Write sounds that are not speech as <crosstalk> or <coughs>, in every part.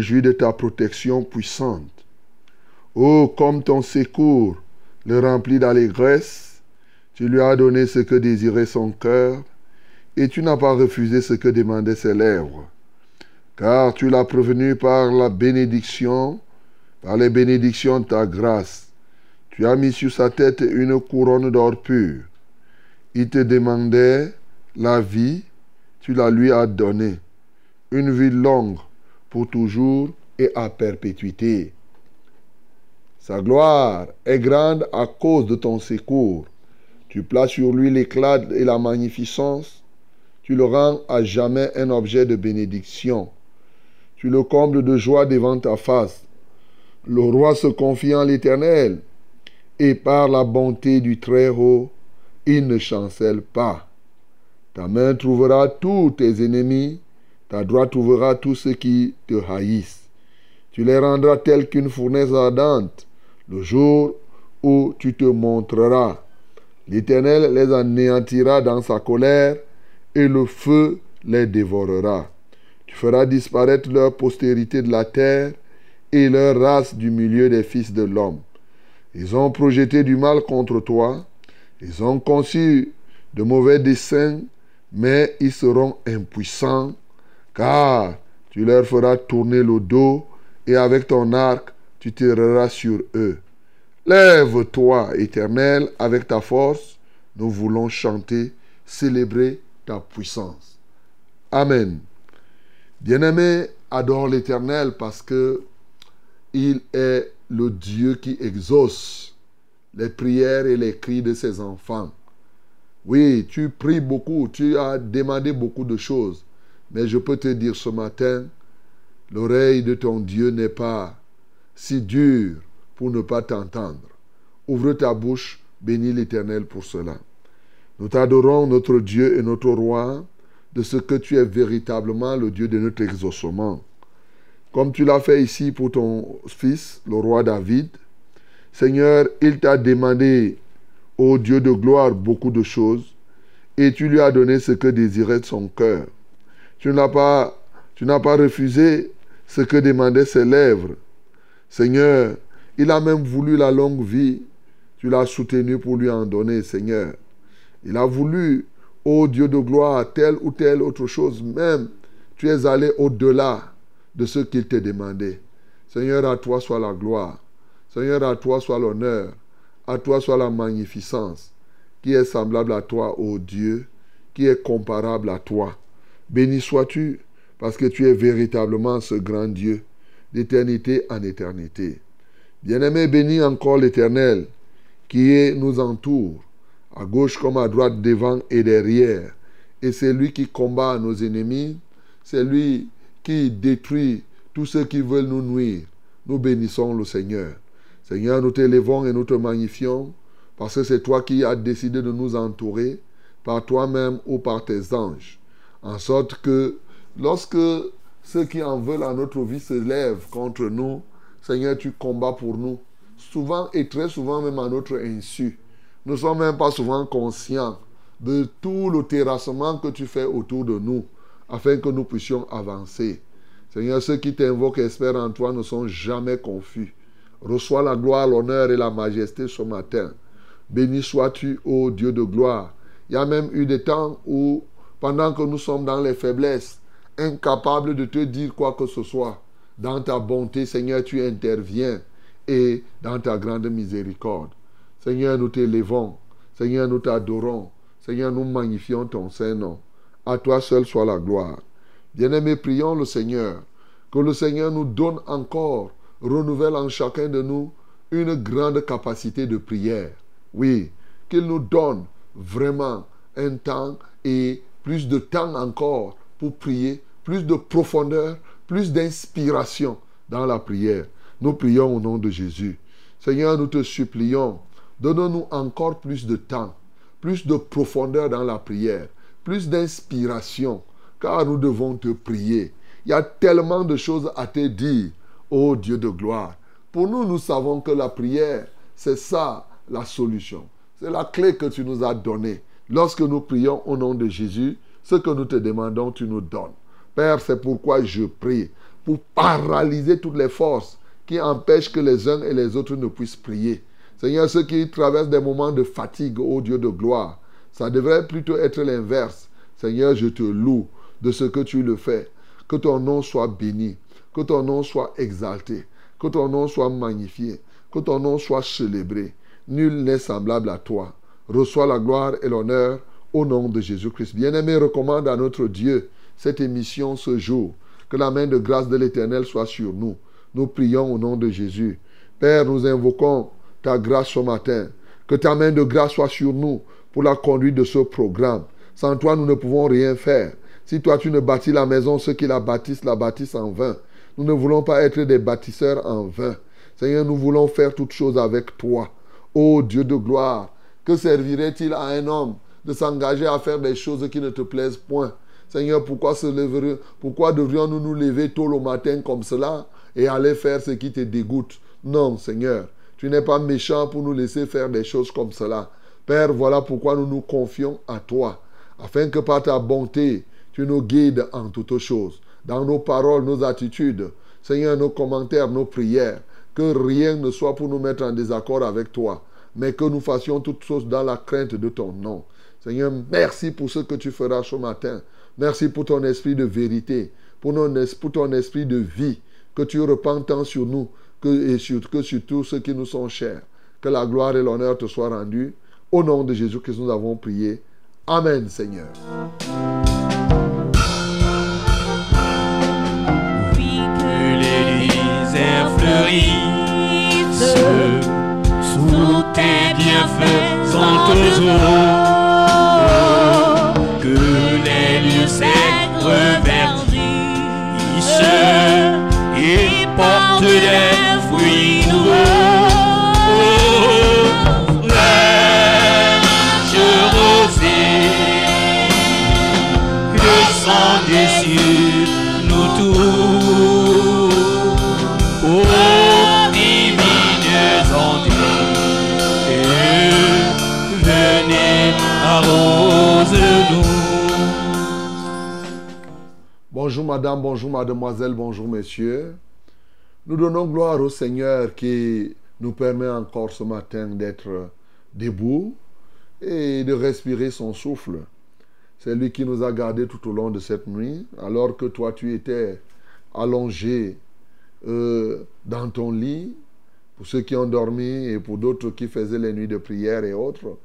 Réjouit de ta protection puissante. Oh, comme ton secours le remplit d'allégresse, tu lui as donné ce que désirait son cœur, et tu n'as pas refusé ce que demandaient ses lèvres. Car tu l'as prévenu par la bénédiction, par les bénédictions de ta grâce. Tu as mis sur sa tête une couronne d'or pur. Il te demandait la vie, tu la lui as donnée une vie longue pour toujours et à perpétuité. Sa gloire est grande à cause de ton secours. Tu places sur lui l'éclat et la magnificence. Tu le rends à jamais un objet de bénédiction. Tu le combles de joie devant ta face. Le roi se confie en l'Éternel, et par la bonté du Très-Haut, il ne chancelle pas. Ta main trouvera tous tes ennemis, ta droite ouvrira tous ceux qui te haïssent. Tu les rendras tels qu'une fournaise ardente le jour où tu te montreras. L'Éternel les anéantira dans sa colère et le feu les dévorera. Tu feras disparaître leur postérité de la terre et leur race du milieu des fils de l'homme. Ils ont projeté du mal contre toi, ils ont conçu de mauvais desseins, mais ils seront impuissants car tu leur feras tourner le dos et avec ton arc tu tireras sur eux. Lève-toi, Éternel, avec ta force, nous voulons chanter, célébrer ta puissance. Amen. Bien-aimé, adore l'Éternel parce que il est le Dieu qui exauce les prières et les cris de ses enfants. Oui, tu pries beaucoup, tu as demandé beaucoup de choses. Mais je peux te dire ce matin, l'oreille de ton Dieu n'est pas si dure pour ne pas t'entendre. Ouvre ta bouche, bénis l'Éternel pour cela. Nous t'adorons, notre Dieu et notre Roi, de ce que tu es véritablement le Dieu de notre exaucement. Comme tu l'as fait ici pour ton fils, le roi David, Seigneur, il t'a demandé, ô Dieu de gloire, beaucoup de choses, et tu lui as donné ce que désirait son cœur. Tu n'as pas, refusé ce que demandaient ses lèvres. Seigneur, il a même voulu la longue vie. Tu l'as soutenu pour lui en donner, Seigneur. Il a voulu, ô Dieu de gloire, telle ou telle autre chose. Même, tu es allé au-delà de ce qu'il te demandait. Seigneur, à toi soit la gloire. Seigneur, à toi soit l'honneur. À toi soit la magnificence. qui est semblable à toi, ô Dieu, qui est comparable à toi. Béni sois-tu, parce que tu es véritablement ce grand Dieu, d'éternité en éternité. Bien-aimé, bénis encore l'Éternel, qui nous entoure, à gauche comme à droite, devant et derrière. Et c'est lui qui combat nos ennemis, c'est lui qui détruit tous ceux qui veulent nous nuire. Nous bénissons le Seigneur. Seigneur, nous t'élevons et nous te magnifions, parce que c'est toi qui as décidé de nous entourer, par toi-même ou par tes anges, en sorte que lorsque ceux qui en veulent à notre vie se lèvent contre nous, Seigneur, tu combats pour nous. Souvent et très souvent même à notre insu. Nous ne sommes même pas souvent conscients de tout le terrassement que tu fais autour de nous afin que nous puissions avancer. Seigneur, ceux qui t'invoquent et espèrent en toi ne sont jamais confus. Reçois la gloire, l'honneur et la majesté ce matin. Béni sois-tu, ô Dieu de gloire. Il y a même eu des temps où, pendant que nous sommes dans les faiblesses, incapables de te dire quoi que ce soit, dans ta bonté, Seigneur, tu interviens et dans ta grande miséricorde. Seigneur, nous t'élevons. Seigneur, nous t'adorons. Seigneur, nous magnifions ton Saint-Nom. À toi seul soit la gloire. Bien-aimés, prions le Seigneur. Que le Seigneur nous donne encore, renouvelle en chacun de nous une grande capacité de prière. Oui, qu'il nous donne vraiment un temps et plus de temps encore pour prier, plus de profondeur, plus d'inspiration dans la prière. Nous prions au nom de Jésus. Seigneur, nous te supplions, donne-nous encore plus de temps, plus de profondeur dans la prière, plus d'inspiration, car nous devons te prier. Il y a tellement de choses à te dire, ô Dieu de gloire. Pour nous, nous savons que la prière, c'est ça la solution. C'est la clé que tu nous as donnée. Lorsque nous prions au nom de Jésus, ce que nous te demandons, tu nous donnes. Père, c'est pourquoi je prie, pour paralyser toutes les forces qui empêchent que les uns et les autres ne puissent prier. Seigneur, ceux qui traversent des moments de fatigue, ô Dieu de gloire, ça devrait plutôt être l'inverse. Seigneur, je te loue de ce que tu le fais. Que ton nom soit béni, que ton nom soit exalté, que ton nom soit magnifié, que ton nom soit célébré. Nul n'est semblable à toi. Reçois la gloire et l'honneur au nom de Jésus-Christ. Bien-aimé, recommande à notre Dieu cette émission ce jour. Que la main de grâce de l'Éternel soit sur nous. Nous prions au nom de Jésus. Père, nous invoquons ta grâce ce matin. Que ta main de grâce soit sur nous pour la conduite de ce programme. Sans toi, nous ne pouvons rien faire. Si toi, tu ne bâtis la maison, ceux qui la bâtissent la bâtissent en vain. Nous ne voulons pas être des bâtisseurs en vain. Seigneur, nous voulons faire toutes choses avec toi. Ô Dieu de gloire, que servirait-il à un homme de s'engager à faire des choses qui ne te plaisent point? Seigneur, pourquoi, se pourquoi devrions-nous nous lever tôt le matin comme cela et aller faire ce qui te dégoûte? Non, Seigneur, tu n'es pas méchant pour nous laisser faire des choses comme cela. Père, voilà pourquoi nous nous confions à toi, afin que par ta bonté, tu nous guides en toutes choses, dans nos paroles, nos attitudes, Seigneur, nos commentaires, nos prières, que rien ne soit pour nous mettre en désaccord avec toi, mais que nous fassions toutes choses dans la crainte de ton nom. Seigneur, merci pour ce que tu feras ce matin. Merci pour ton esprit de vérité, pour, ton esprit de vie, que tu repends tant sur nous et sur, sur tous ceux qui nous sont chers. Que la gloire et l'honneur te soient rendus. Au nom de Jésus que nous avons prié. Amen, Seigneur. Tes bienfaits sont et Bonjour madame, bonjour mademoiselle, bonjour messieurs. Nous donnons gloire au Seigneur qui nous permet encore ce matin d'être debout et de respirer son souffle. C'est lui qui nous a gardés tout au long de cette nuit, alors que toi tu étais allongé euh, dans ton lit, pour ceux qui ont dormi et pour d'autres qui faisaient les nuits de prière et autres.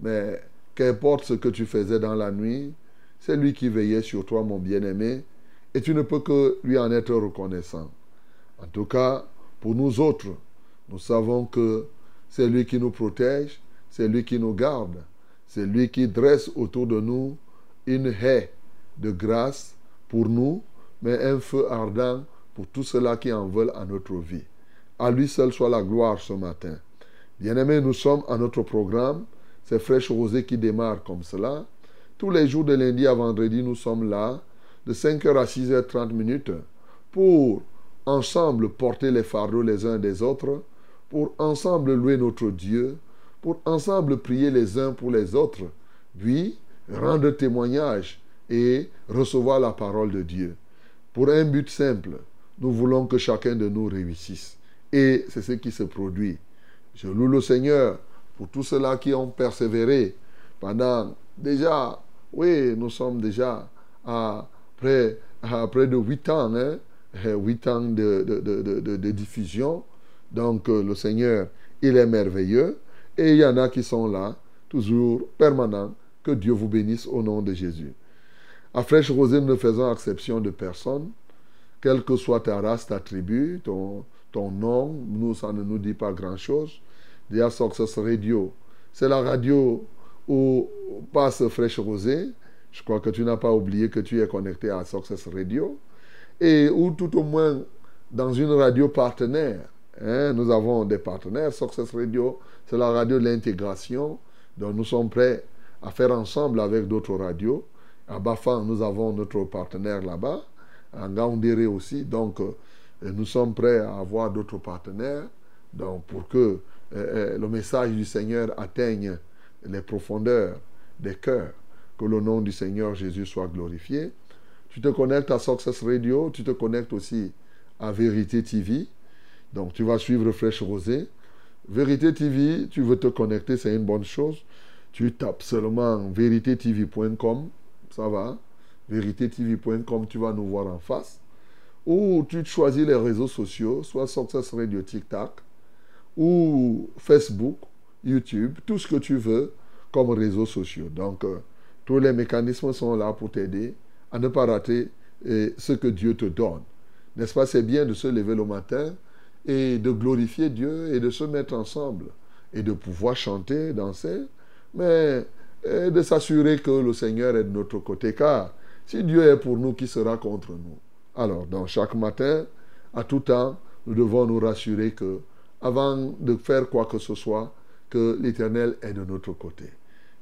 mais qu'importe ce que tu faisais dans la nuit, c'est lui qui veillait sur toi, mon bien-aimé, et tu ne peux que lui en être reconnaissant. En tout cas, pour nous autres, nous savons que c'est lui qui nous protège, c'est lui qui nous garde, c'est lui qui dresse autour de nous une haie de grâce pour nous, mais un feu ardent pour tous ceux-là qui en veulent à notre vie. À lui seul soit la gloire ce matin. Bien-aimés, nous sommes à notre programme. C'est Fraîche Rosée qui démarre comme cela. Tous les jours de lundi à vendredi, nous sommes là, de 5h à 6h30 minutes, pour ensemble porter les fardeaux les uns des autres, pour ensemble louer notre Dieu, pour ensemble prier les uns pour les autres, puis rendre témoignage et recevoir la parole de Dieu. Pour un but simple, nous voulons que chacun de nous réussisse. Et c'est ce qui se produit. Je loue le Seigneur pour tous ceux-là qui ont persévéré pendant déjà, oui, nous sommes déjà à près, à près de huit ans, hein, huit ans de, diffusion. Donc euh, le Seigneur, il est merveilleux. Et il y en a qui sont là, toujours permanents. Que Dieu vous bénisse au nom de Jésus. À Fraîche Rosée, nous ne faisons exception de personne. Quelle que soit ta race, ta tribu, ton, nom, nous, ça ne nous dit pas grand-chose. Il y a Success Radio. C'est la radio où passe Fraîche Rosée. Je crois que tu n'as pas oublié que tu es connecté à Success Radio. Et ou tout au moins dans une radio partenaire. Hein, nous avons des partenaires. Success Radio, c'est la radio de l'intégration. Donc nous sommes prêts à faire ensemble avec d'autres radios. À Bafan, nous avons notre partenaire là-bas. À Ngaoundéré aussi. Donc euh, nous sommes prêts à avoir d'autres partenaires. Donc pour que euh, euh, le message du Seigneur atteigne les profondeurs des cœurs. Que le nom du Seigneur Jésus soit glorifié. Tu te connectes à Success Radio, tu te connectes aussi à Vérité TV. Donc tu vas suivre Fraîche Rosée. Vérité TV, tu veux te connecter, c'est une bonne chose. Tu tapes seulement véritétv.com, ça va. Véritétv.com, tu vas nous voir en face. Ou tu choisis les réseaux sociaux, soit Success Radio TikTok, ou Facebook, YouTube, tout ce que tu veux comme réseaux sociaux. Donc, euh, tous les mécanismes sont là pour t'aider à ne pas rater eh, ce que Dieu te donne. N'est-ce pas? C'est bien de se lever le matin et de glorifier Dieu et de se mettre ensemble et de pouvoir chanter, danser, mais eh, de s'assurer que le Seigneur est de notre côté. Car si Dieu est pour nous, qui sera contre nous? Alors, dans chaque matin, à tout temps, nous devons nous rassurer que, avant de faire quoi que ce soit, que l'Éternel est de notre côté.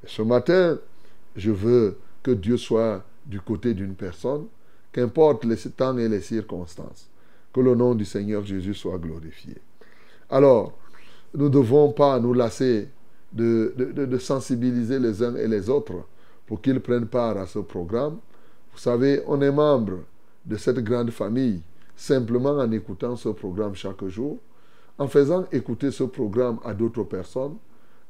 Et ce matin, je veux que Dieu soit du côté d'une personne, qu'importe les temps et les circonstances. Que le nom du Seigneur Jésus soit glorifié. Alors, nous ne devons pas nous lasser de, de, sensibiliser les uns et les autres pour qu'ils prennent part à ce programme. Vous savez, on est membre de cette grande famille simplement en écoutant ce programme chaque jour, en faisant écouter ce programme à d'autres personnes,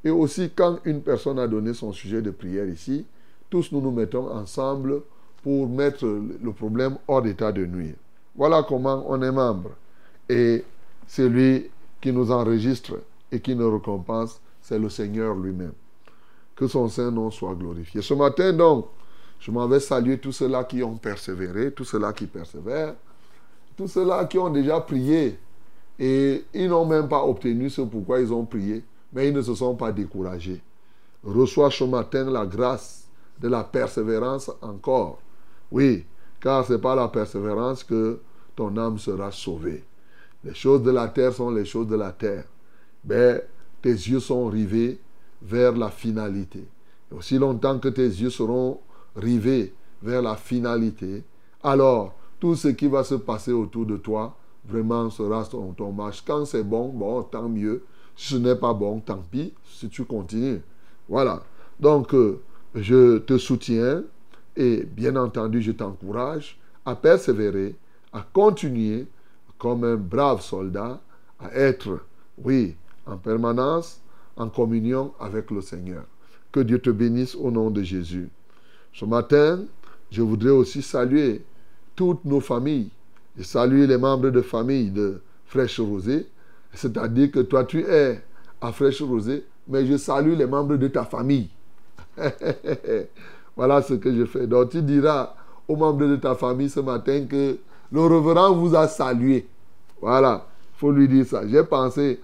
et aussi quand une personne a donné son sujet de prière ici, tous nous nous mettons ensemble pour mettre le problème hors d'état de nuire. Voilà comment on est membre. Et celui qui nous enregistre et qui nous récompense, c'est le Seigneur lui-même. Que son Saint-Nom soit glorifié. Ce matin, donc, je m'en vais saluer tous ceux-là qui ont persévéré, tous ceux-là qui persévèrent, tous ceux-là qui ont déjà prié et ils n'ont même pas obtenu ce pourquoi ils ont prié, mais ils ne se sont pas découragés. Reçois ce matin la grâce de la persévérance encore. Oui, car ce n'est pas la persévérance que ton âme sera sauvée. Les choses de la terre sont les choses de la terre. Mais tes yeux sont rivés vers la finalité. Aussi longtemps que tes yeux seront rivés vers la finalité, alors tout ce qui va se passer autour de toi vraiment sera ton, ton marche. Quand c'est bon, bon, tant mieux. Si ce n'est pas bon, tant pis, si tu continues. Voilà. Donc, euh, je te soutiens et bien entendu, je t'encourage à persévérer, à continuer comme un brave soldat, à être, oui, en permanence en communion avec le Seigneur. Que Dieu te bénisse au nom de Jésus. Ce matin, je voudrais aussi saluer toutes nos familles et saluer les membres de famille de Fraîche Rosée. C'est-à-dire que toi, tu es à Fraîche Rosée mais je salue les membres de ta famille. <laughs> voilà ce que je fais. Donc tu diras aux membres de ta famille ce matin que le reverend vous a salué. Voilà, il faut lui dire ça. J'ai pensé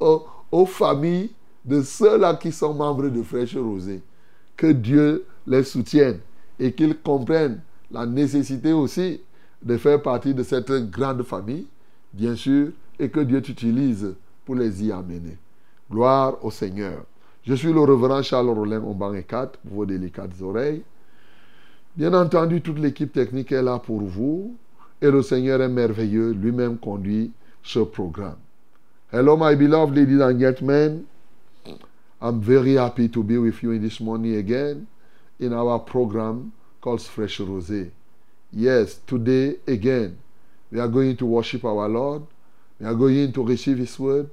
aux, familles de ceux-là qui sont membres de Fraîche Rosée. Que Dieu les soutienne et qu'ils comprennent la nécessité aussi de faire partie de cette grande famille, bien sûr, et que Dieu t'utilise pour les y amener. Gloire au Seigneur. Je suis le reverend Charles Rollin et 4 pour vos délicates oreilles. Bien entendu, toute l'équipe technique est là pour vous et le Seigneur est merveilleux, lui-même conduit ce programme. Hello, my beloved ladies and gentlemen. I'm very happy to be with you in this morning again in our program called Fresh Rosé. Yes, today again, we are going to worship our Lord. We are going to receive His word,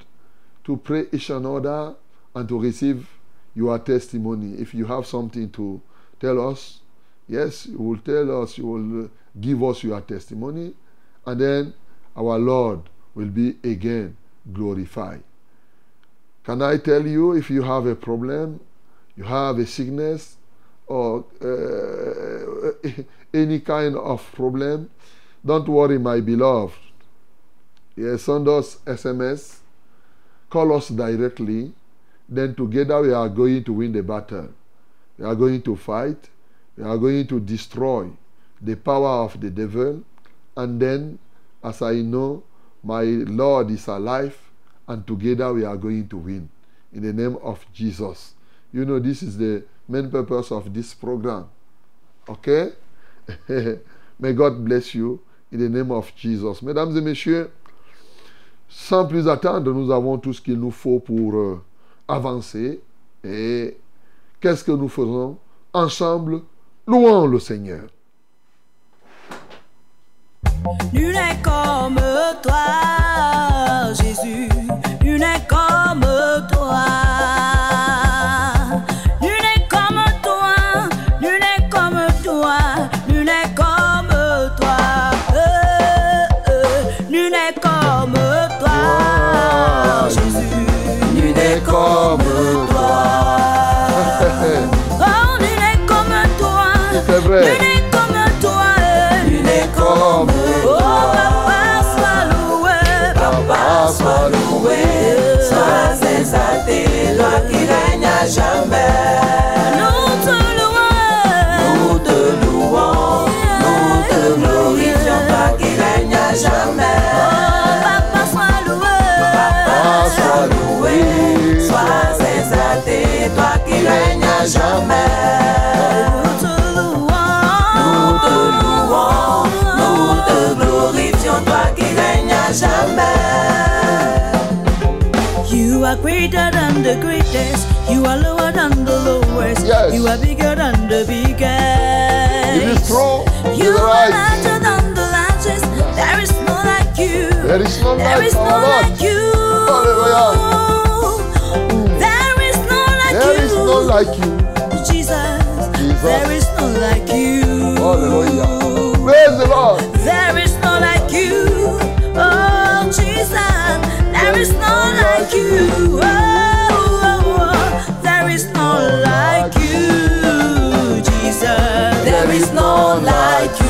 to pray each another, and to receive your testimony. If you have something to tell us, yes, you will tell us, you will give us your testimony, and then our Lord will be again glorified. Can I tell you if you have a problem, you have a sickness, or uh, <laughs> any kind of problem, don't worry, my beloved. Yes, send us SMS, call us directly, then together we are going to win the battle. We are going to fight, we are going to destroy the power of the devil, and then, as I know, my Lord is alive, and together we are going to win. In the name of Jesus. You know, this is the main purpose of this program. Okay? <laughs> May God bless you in the name of Jesus. Mesdames et messieurs, sans plus attendre, nous avons tout ce qu'il nous faut pour euh, avancer. Et qu'est-ce que nous faisons Ensemble, louons le Seigneur. À jamais. Nous te louons. Nous te louons. Nous te glorifions, toi qui règnes à jamais. You are greater than the greatest. You are lower than the lowest. Yes. You are bigger than the biggest. It is true. It You is are right. larger than the largest. There is no like you. There is none There like is no like you. Hallelujah. There you. like you. Jesus. Jesus. There is no like you. Hallelujah. Praise the Lord. There is no like you. Oh, Jesus. There is no like you. Oh, oh, oh. there is no like you, Jesus. There is no like you.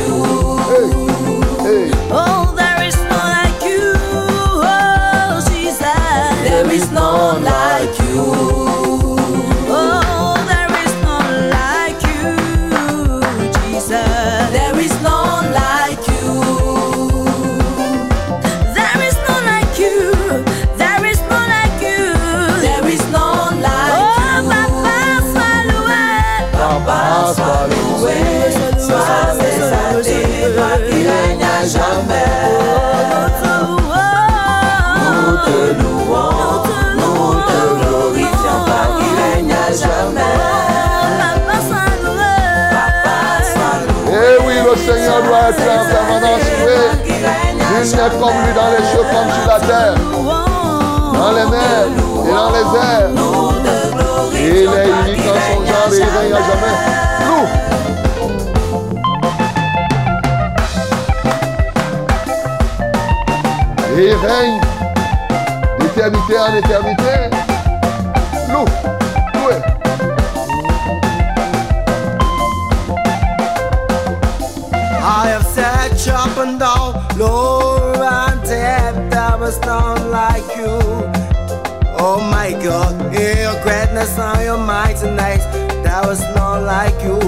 Nul n'est comme lui dans les cieux comme sur la terre, dans les mers et dans les airs. Il est unique en son genre et il règne à jamais. Et il règne d'éternité en éternité. Loue. Depth, there like you. Oh my God, in your greatness and your mightiness, there was none like you.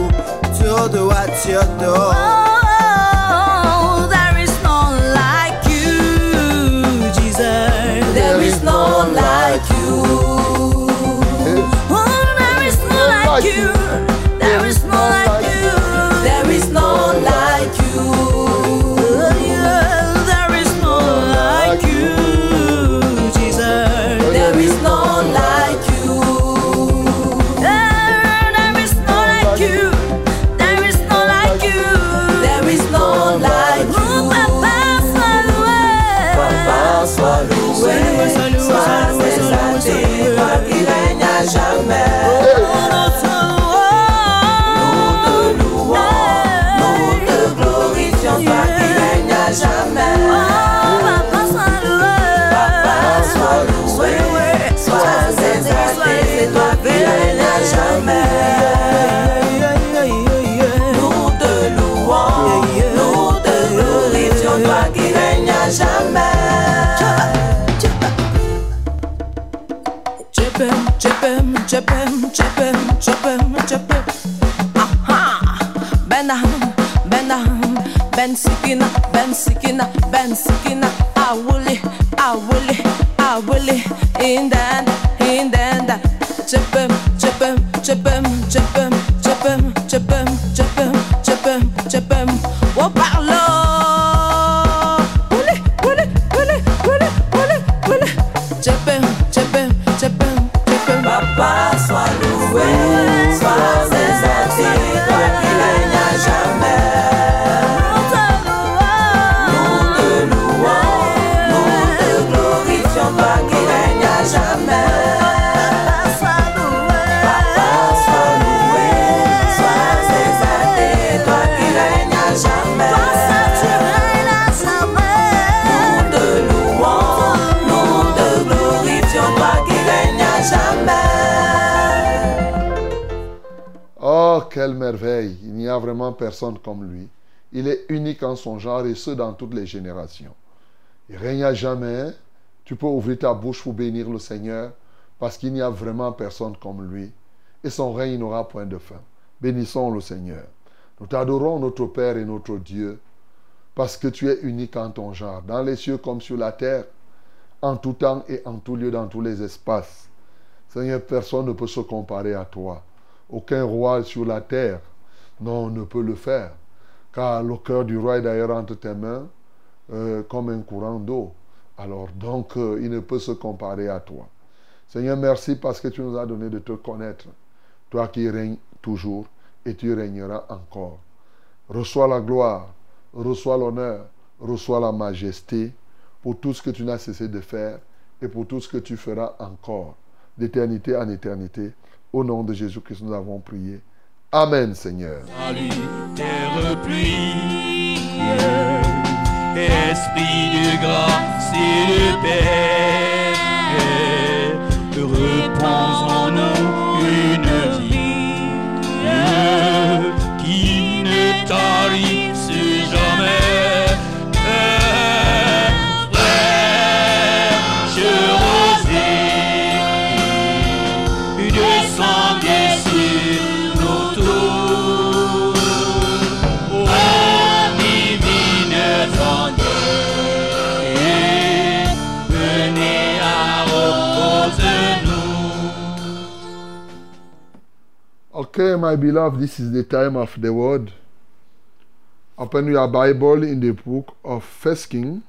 To do what you do. Oh, there is none like you, Jesus. There is none like you. Oh, there is none like you. çöpüm çöpü Aha. Ben ahım ben ahım Ben sikina ben sikina ben sikina personne comme lui. Il est unique en son genre et ce dans toutes les générations. Il règne à jamais. Tu peux ouvrir ta bouche pour bénir le Seigneur parce qu'il n'y a vraiment personne comme lui. Et son règne n'aura point de fin. Bénissons le Seigneur. Nous t'adorons, notre Père et notre Dieu, parce que tu es unique en ton genre, dans les cieux comme sur la terre, en tout temps et en tout lieu, dans tous les espaces. Seigneur, personne ne peut se comparer à toi. Aucun roi sur la terre, non, ne peut le faire. Car le cœur du roi est d'ailleurs entre tes mains euh, comme un courant d'eau. Alors donc, euh, il ne peut se comparer à toi. Seigneur, merci parce que tu nous as donné de te connaître. Toi qui règnes toujours et tu régneras encore. Reçois la gloire, reçois l'honneur, reçois la majesté pour tout ce que tu n'as cessé de faire et pour tout ce que tu feras encore, d'éternité en éternité. Au nom de Jésus-Christ, nous avons prié. Amen, Seigneur. Salut, terre pluie, esprit de grâce et de paix, repose en nous une vie qui ne tarisse Okay, my beloved, this is the time of the word. Open your Bible in the book of First King.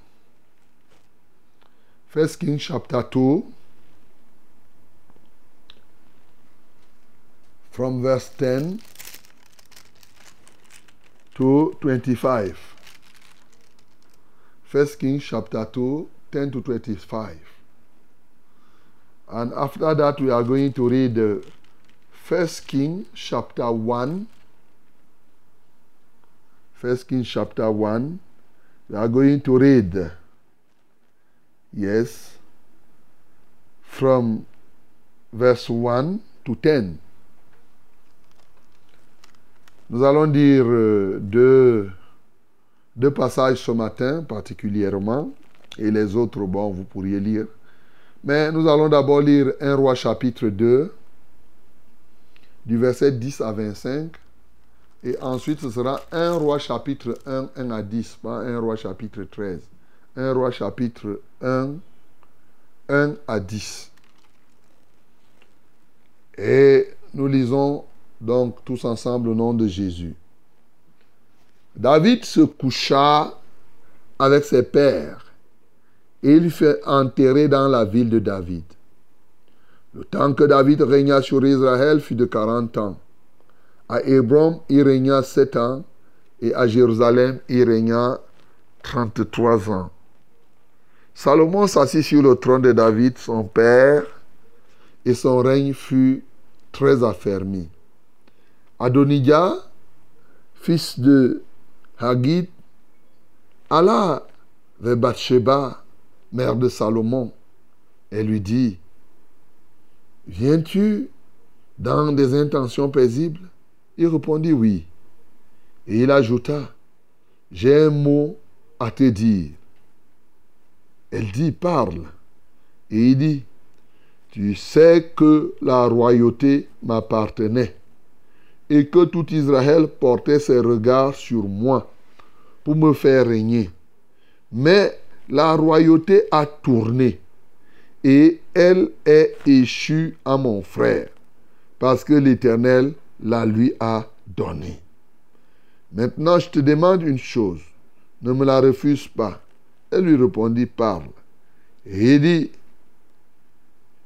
First King chapter 2. From verse 10 to 25. First King chapter 2, 10 to 25. And after that, we are going to read the First King chapter 1. First King chapter 1. We are going to read, yes, from verse 1 to 10. Nous allons dire euh, deux, deux passages ce matin particulièrement, et les autres, bon, vous pourriez lire. Mais nous allons d'abord lire 1 roi chapitre 2, du verset 10 à 25. Et ensuite, ce sera 1 roi chapitre 1, 1 à 10, pas 1 roi chapitre 13. 1 roi chapitre 1, 1 à 10. Et nous lisons donc tous ensemble au nom de Jésus. David se coucha avec ses pères et il fut enterré dans la ville de David. Le temps que David régna sur Israël fut de 40 ans. À Hébron, il régna 7 ans et à Jérusalem, il régna 33 ans. Salomon s'assit sur le trône de David, son père, et son règne fut très affermi. Adonijah, fils de Hagid, alla vers Bathsheba, mère de Salomon, et lui dit, Viens-tu dans des intentions paisibles? Il répondit oui. Et il ajouta, J'ai un mot à te dire. Elle dit, parle. Et il dit, tu sais que la royauté m'appartenait et que tout Israël portait ses regards sur moi pour me faire régner. Mais la royauté a tourné et elle est échue à mon frère parce que l'Éternel la lui a donnée. Maintenant, je te demande une chose, ne me la refuse pas. Elle lui répondit, parle. Et il dit,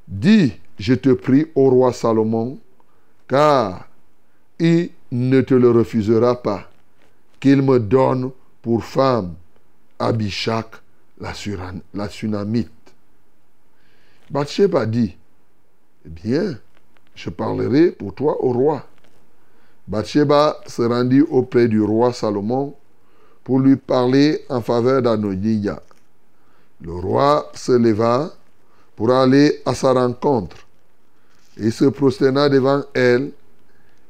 dis, je te prie au roi Salomon, car il ne te le refusera pas, qu'il me donne pour femme Abishak, la, la Sunamite. Bathsheba dit, eh bien, je parlerai pour toi au roi. Bathsheba se rendit auprès du roi Salomon pour lui parler en faveur d'Anodija. Le roi se leva pour aller à sa rencontre et se prosterna devant elle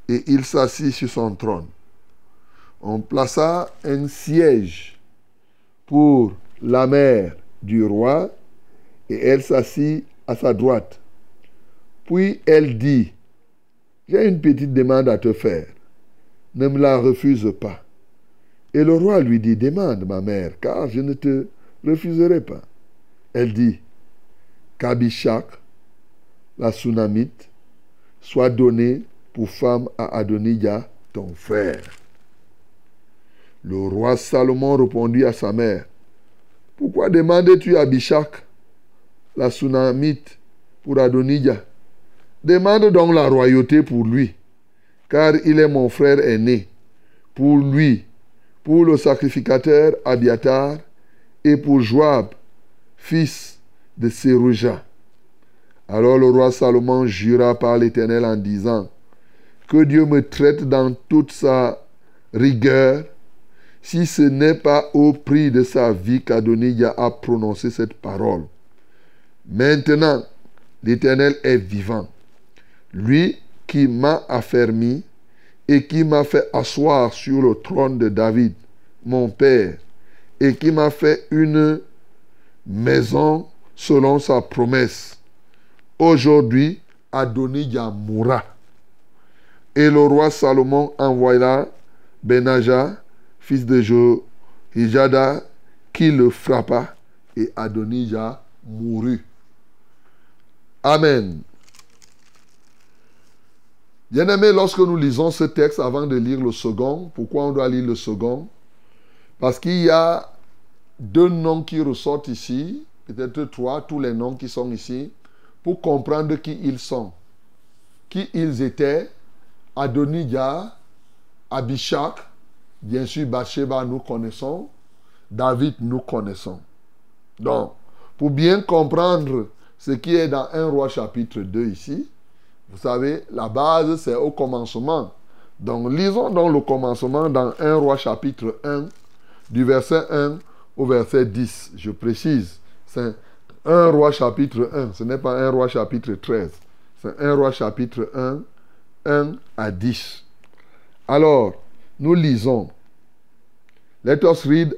et il s'assit sur son trône. On plaça un siège pour la mère du roi et elle s'assit à sa droite. Puis elle dit, j'ai une petite demande à te faire. Ne me la refuse pas. Et le roi lui dit, demande ma mère, car je ne te refuserai pas. Elle dit, qu'Abishak, la Sunamite, soit donnée pour femme à Adonijah, ton frère. Le roi Salomon répondit à sa mère, pourquoi demandes-tu Abishak, la Sunamite, pour Adonijah Demande donc la royauté pour lui, car il est mon frère aîné. Pour lui, pour le sacrificateur Abiatar et pour Joab, fils de Sérouja. Alors le roi Salomon jura par l'Éternel en disant, Que Dieu me traite dans toute sa rigueur, si ce n'est pas au prix de sa vie qu'Adonijah a prononcé cette parole. Maintenant, l'Éternel est vivant, lui qui m'a affermi et qui m'a fait asseoir sur le trône de David, mon père, et qui m'a fait une maison selon sa promesse. Aujourd'hui, Adonijah mourra. Et le roi Salomon envoya Benaja, fils de Johijada, qui le frappa, et Adonijah mourut. Amen. Bien-aimés, lorsque nous lisons ce texte avant de lire le second, pourquoi on doit lire le second? Parce qu'il y a deux noms qui ressortent ici, peut-être trois, tous les noms qui sont ici, pour comprendre qui ils sont. Qui ils étaient, Adonijah, Abishak, bien sûr Bathsheba nous connaissons, David nous connaissons. Donc, pour bien comprendre ce qui est dans 1 roi chapitre 2 ici, vous savez, la base c'est au commencement. Donc, lisons donc le commencement dans 1 roi chapitre 1, du verset 1 au verset 10. Je précise, c'est 1 roi chapitre 1, ce n'est pas 1 roi chapitre 13. C'est 1 roi chapitre 1, 1 à 10. Alors, nous lisons. Let us read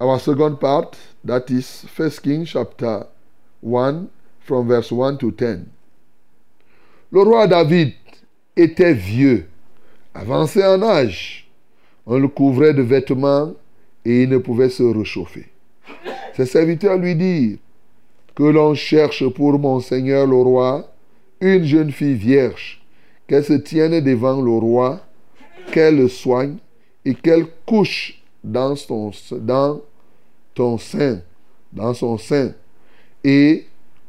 our second part, that is 1 Kings chapter 1, from verse 1 to 10. Le roi David était vieux, avancé en âge. On le couvrait de vêtements et il ne pouvait se réchauffer. Ses serviteurs lui dirent que l'on cherche pour mon seigneur le roi une jeune fille vierge, qu'elle se tienne devant le roi, qu'elle le soigne et qu'elle couche dans, son, ton sein, dans son sein. Et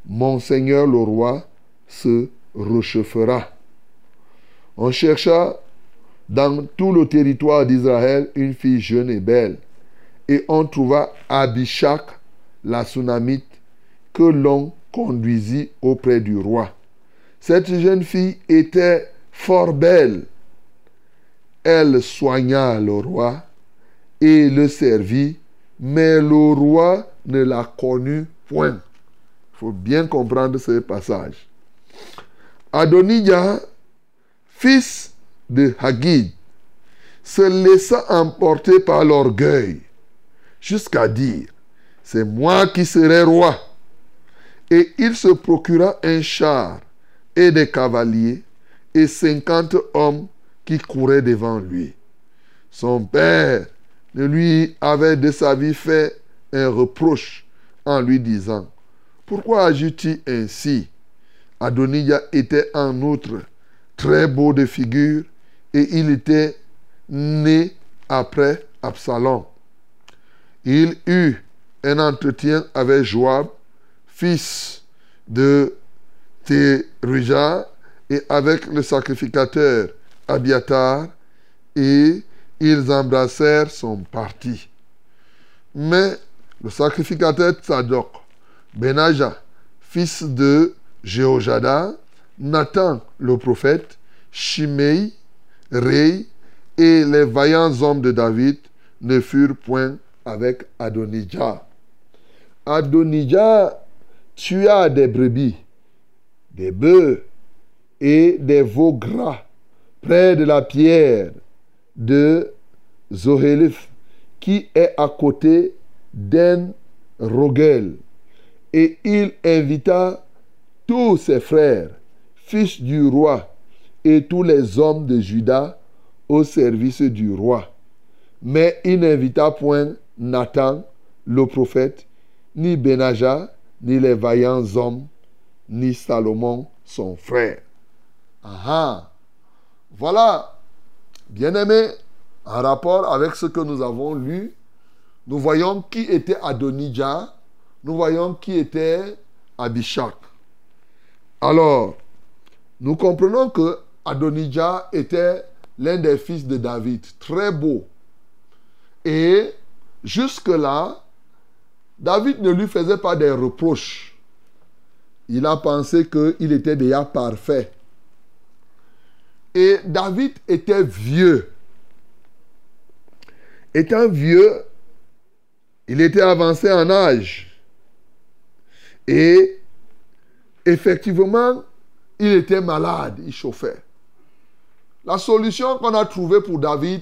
mon seigneur le roi se réchauffera. On chercha dans tout le territoire d'Israël une fille jeune et belle. Et on trouva Abishak, la Sunamite, que l'on conduisit auprès du roi. Cette jeune fille était fort belle. Elle soigna le roi et le servit, mais le roi ne la connut point. Il faut bien comprendre ce passage. Adonijah, fils de Hagid, se laissa emporter par l'orgueil jusqu'à dire, c'est moi qui serai roi. Et il se procura un char et des cavaliers et cinquante hommes qui couraient devant lui. Son père ne lui avait de sa vie fait un reproche en lui disant, Pourquoi agis-tu ainsi? Adonijah était en outre très beau de figure et il était né après Absalom. Il eut un entretien avec Joab, fils de Théruja, et avec le sacrificateur Abiatar, et ils embrassèrent son parti. Mais le sacrificateur Tzadok, Benaja, fils de Jéhojada, Nathan le prophète, Shimei, Rei et les vaillants hommes de David ne furent point avec Adonijah. Adonijah tua des brebis, des bœufs et des veaux gras près de la pierre de Zohelif qui est à côté d'En Rogel. Et il invita tous ses frères, fils du roi, et tous les hommes de Juda au service du roi. Mais il n'invita point Nathan, le prophète, ni Benaja, ni les vaillants hommes, ni Salomon, son frère. Aha. Voilà, bien-aimé, en rapport avec ce que nous avons lu, nous voyons qui était Adonijah, nous voyons qui était Abishak. Alors, nous comprenons que Adonijah était l'un des fils de David, très beau. Et jusque-là, David ne lui faisait pas des reproches. Il a pensé qu'il était déjà parfait. Et David était vieux. Étant vieux, il était avancé en âge. Et effectivement, il était malade, il chauffait. La solution qu'on a trouvée pour David,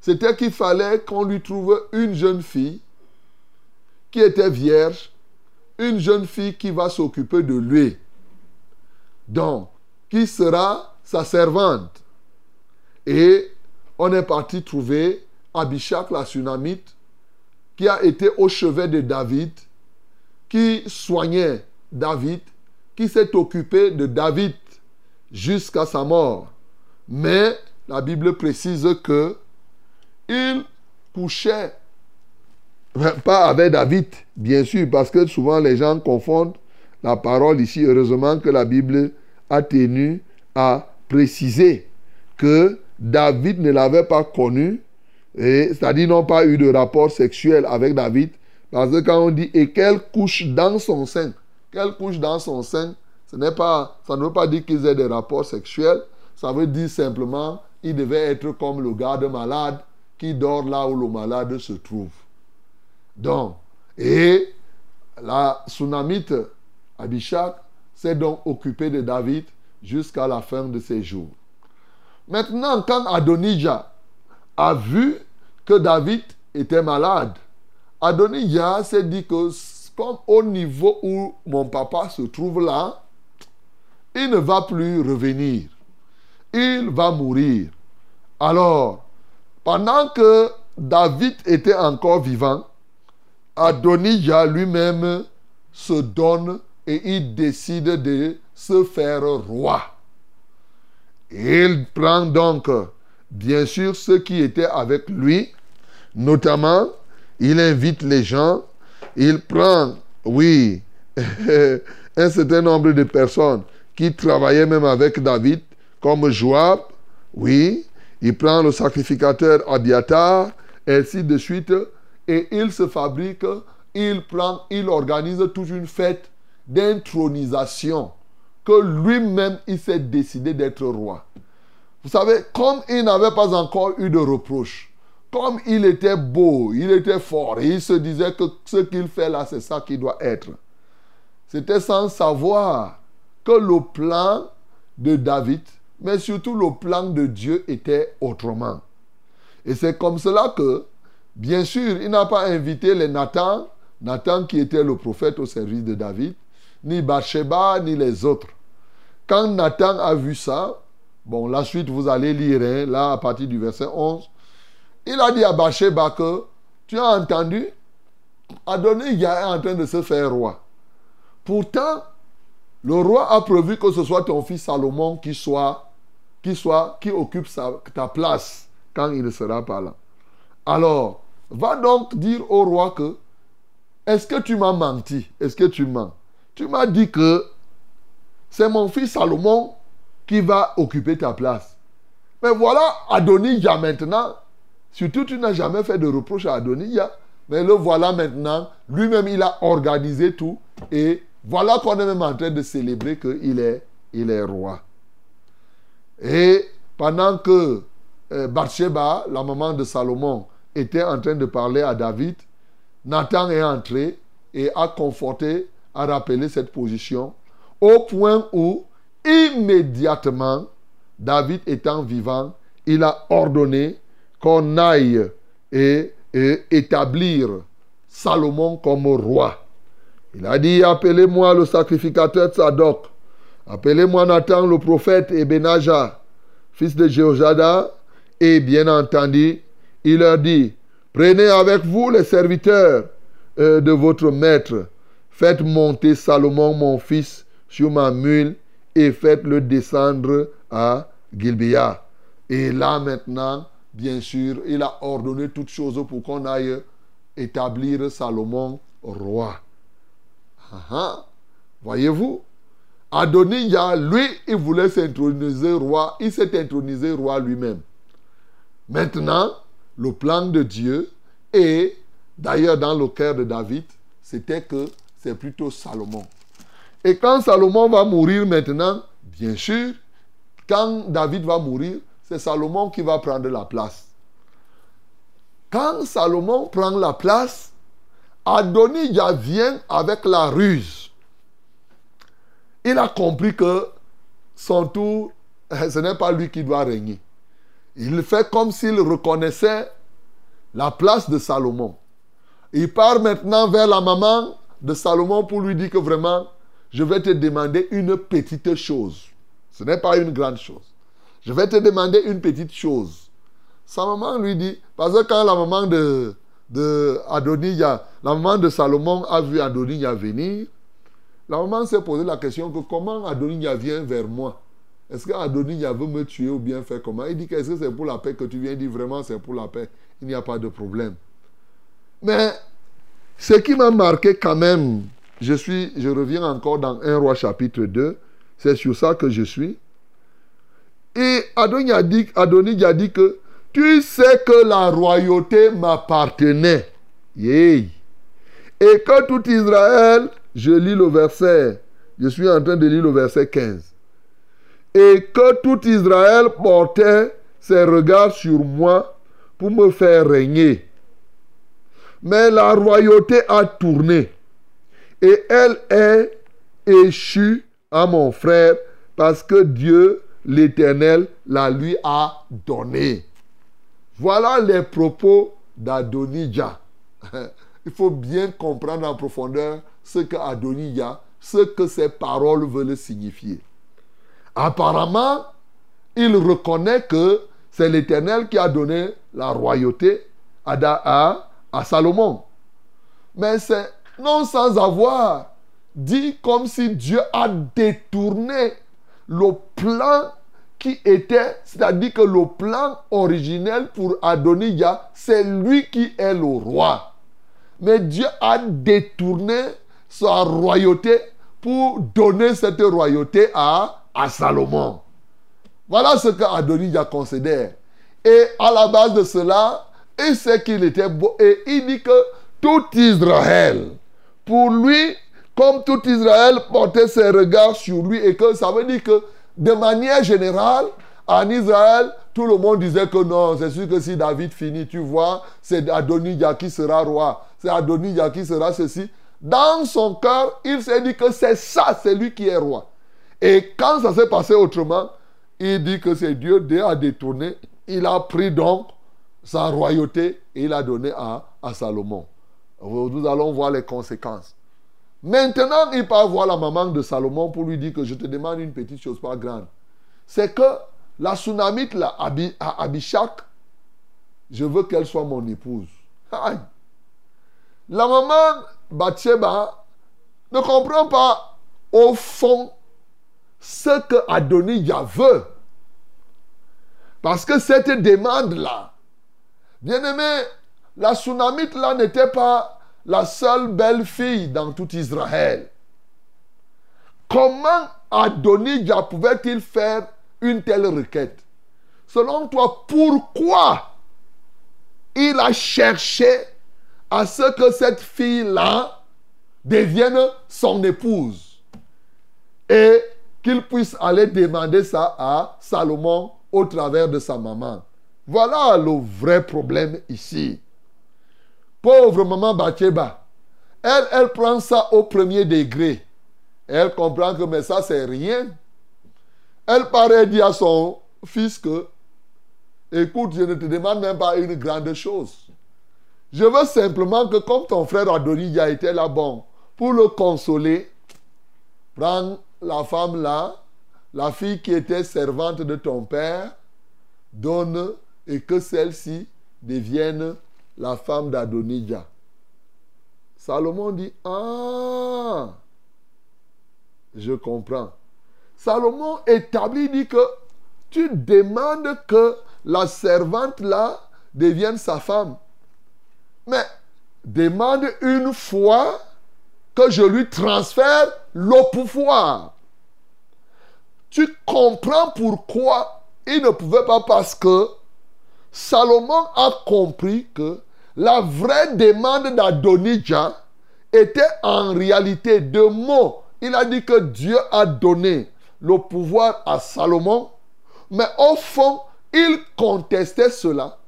c'était qu'il fallait qu'on lui trouve une jeune fille qui était vierge, une jeune fille qui va s'occuper de lui. Donc, qui sera sa servante? Et on est parti trouver Abishak la Sunamite, qui a été au chevet de David, qui soignait David, qui s'est occupé de David jusqu'à sa mort. Mais la Bible précise que il couchait pas avec David, bien sûr, parce que souvent les gens confondent la parole ici. Heureusement que la Bible a tenu à préciser que David ne l'avait pas connu, c'est-à-dire n'ont pas eu de rapport sexuel avec David, parce que quand on dit et qu'elle couche dans son sein, qu'elle couche dans son sein, ce n'est pas, ça ne veut pas dire qu'ils aient des rapports sexuels, ça veut dire simplement il devait être comme le garde malade qui dort là où le malade se trouve. Donc, et la tsunamite Abishak, s'est donc occupé de David jusqu'à la fin de ses jours. Maintenant, quand Adonijah a vu que David était malade, Adonijah s'est dit que comme au niveau où mon papa se trouve là, il ne va plus revenir. Il va mourir. Alors, pendant que David était encore vivant, Adonijah lui-même se donne et il décide de se faire roi. Il prend donc, bien sûr, ceux qui étaient avec lui, notamment, il invite les gens, il prend, oui, <laughs> un certain nombre de personnes qui travaillaient même avec David, comme Joab, oui, il prend le sacrificateur Abiatar, ainsi de suite, et il se fabrique, il prend, il organise toute une fête d'intronisation que lui-même, il s'est décidé d'être roi. Vous savez, comme il n'avait pas encore eu de reproche, comme il était beau, il était fort, et il se disait que ce qu'il fait là, c'est ça qu'il doit être. C'était sans savoir que le plan de David, mais surtout le plan de Dieu était autrement. Et c'est comme cela que, bien sûr, il n'a pas invité les Nathan, Nathan qui était le prophète au service de David, ni Bathsheba, ni les autres. Quand Nathan a vu ça, bon, la suite vous allez lire, hein, là à partir du verset 11, il a dit à Bathsheba que, tu as entendu, Adonijah est en train de se faire roi. Pourtant, le roi a prévu que ce soit ton fils Salomon qui soit, qui soit, qui occupe ta place quand il ne sera pas là. Alors, va donc dire au roi que, est-ce que tu m'as menti? Est-ce que tu mens? Tu m'as dit que c'est mon fils Salomon qui va occuper ta place. Mais voilà Adonijah maintenant. Surtout, tu n'as jamais fait de reproche à Adonijah. Mais le voilà maintenant. Lui-même, il a organisé tout. Et voilà qu'on est même en train de célébrer qu'il est, il est roi. Et pendant que euh, Bathsheba, la maman de Salomon, était en train de parler à David, Nathan est entré et a conforté, a rappelé cette position, au point où, immédiatement, David étant vivant, il a ordonné qu'on aille et, établir Salomon comme roi. Il a dit, appelez-moi le sacrificateur Tzadok, appelez-moi Nathan le prophète et fils de Jéhojada, et bien entendu, il leur dit, prenez avec vous les serviteurs euh, de votre maître, faites monter Salomon mon fils sur ma mule et faites-le descendre à Gilbia. Et là maintenant, bien sûr, il a ordonné toutes choses pour qu'on aille établir Salomon roi. Ah, ah. Voyez-vous? Adonijah, lui, il voulait s'introniser roi. Il s'est intronisé roi lui-même. Maintenant, le plan de Dieu, et d'ailleurs dans le cœur de David, c'était que c'est plutôt Salomon. Et quand Salomon va mourir maintenant, bien sûr, quand David va mourir, c'est Salomon qui va prendre la place. Quand Salomon prend la place, Adonijah vient avec la ruse. Il a compris que son tour, <laughs> ce n'est pas lui qui doit régner. Il fait comme s'il reconnaissait la place de Salomon. Il part maintenant vers la maman de Salomon pour lui dire que vraiment, je vais te demander une petite chose. Ce n'est pas une grande chose. Je vais te demander une petite chose. Sa maman lui dit, parce que quand la maman de, de la maman de Salomon a vu Adonijah venir, la maman s'est posé la question que comment Adonijah vient vers moi? Est-ce qu'Adonijah veut me tuer ou bien faire comment? Il dit qu'est-ce que c'est pour la paix que tu viens? Il dit vraiment c'est pour la paix. Il n'y a pas de problème. Mais ce qui m'a marqué quand même, je, suis, je reviens encore dans 1 roi chapitre 2, c'est sur ça que je suis. Et Adonijah dit, Adonijah dit que tu sais que la royauté m'appartenait. Et que tout Israël, je lis le verset, je suis en train de lire le verset 15. Et que tout Israël portait ses regards sur moi pour me faire régner. Mais la royauté a tourné et elle est échue à mon frère parce que Dieu, l'Éternel, la lui a donné. Voilà les propos d'Adonijah. <laughs> Il faut bien comprendre en profondeur ce que Adonijah, ce que ces paroles veulent signifier. Apparemment, il reconnaît que c'est l'Éternel qui a donné la royauté à, à, à Salomon. Mais c'est non sans avoir dit comme si Dieu a détourné le plan qui était, c'est-à-dire que le plan originel pour Adonijah, c'est lui qui est le roi. Mais Dieu a détourné sa royauté pour donner cette royauté à, à Salomon. Voilà ce que Adonijah considère. Et à la base de cela, il sait qu'il était beau. Et il dit que tout Israël, pour lui, comme tout Israël portait ses regards sur lui, et que ça veut dire que de manière générale, en Israël, tout le monde disait que non, c'est sûr que si David finit, tu vois, c'est Adonijah qui sera roi, c'est Adonijah qui sera ceci. Dans son cœur, il s'est dit que c'est ça, c'est lui qui est roi. Et quand ça s'est passé autrement, il dit que c'est Dieu, Dieu a détourné. Il a pris donc sa royauté et il a donné à Salomon. Nous allons voir les conséquences. Maintenant, il part voir la maman de Salomon pour lui dire que je te demande une petite chose, pas grande. C'est que la tsunamite, là, à Abishak, je veux qu'elle soit mon épouse. La maman Bathsheba ne comprend pas au fond ce que Adonijah veut. Parce que cette demande-là, bien aimé, la tsunamite là n'était pas la seule belle fille dans tout Israël. Comment Adonijah pouvait-il faire une telle requête? Selon toi, pourquoi il a cherché à ce que cette fille-là devienne son épouse et qu'il puisse aller demander ça à Salomon au travers de sa maman? Voilà le vrai problème ici. Pauvre maman Bathsheba, elle, elle prend ça au premier degré. Elle comprend que mais ça c'est rien. Elle paraît dire à son fils que, écoute, je ne te demande même pas une grande chose. Je veux simplement que comme ton frère a été là, bon, pour le consoler, prends la femme là, la fille qui était servante de ton père, donne et que celle-ci devienne la femme d'Adonijah. Salomon dit, ah, je comprends. Salomon établit, dit que tu demandes que la servante là devienne sa femme. Mais demande une fois que je lui transfère le pouvoir. Tu comprends pourquoi il ne pouvait pas parce que Salomon a compris que la vraie demande d'Adonijah était en réalité deux mots. Il a dit que Dieu a donné le pouvoir à Salomon, mais au fond, il contestait cela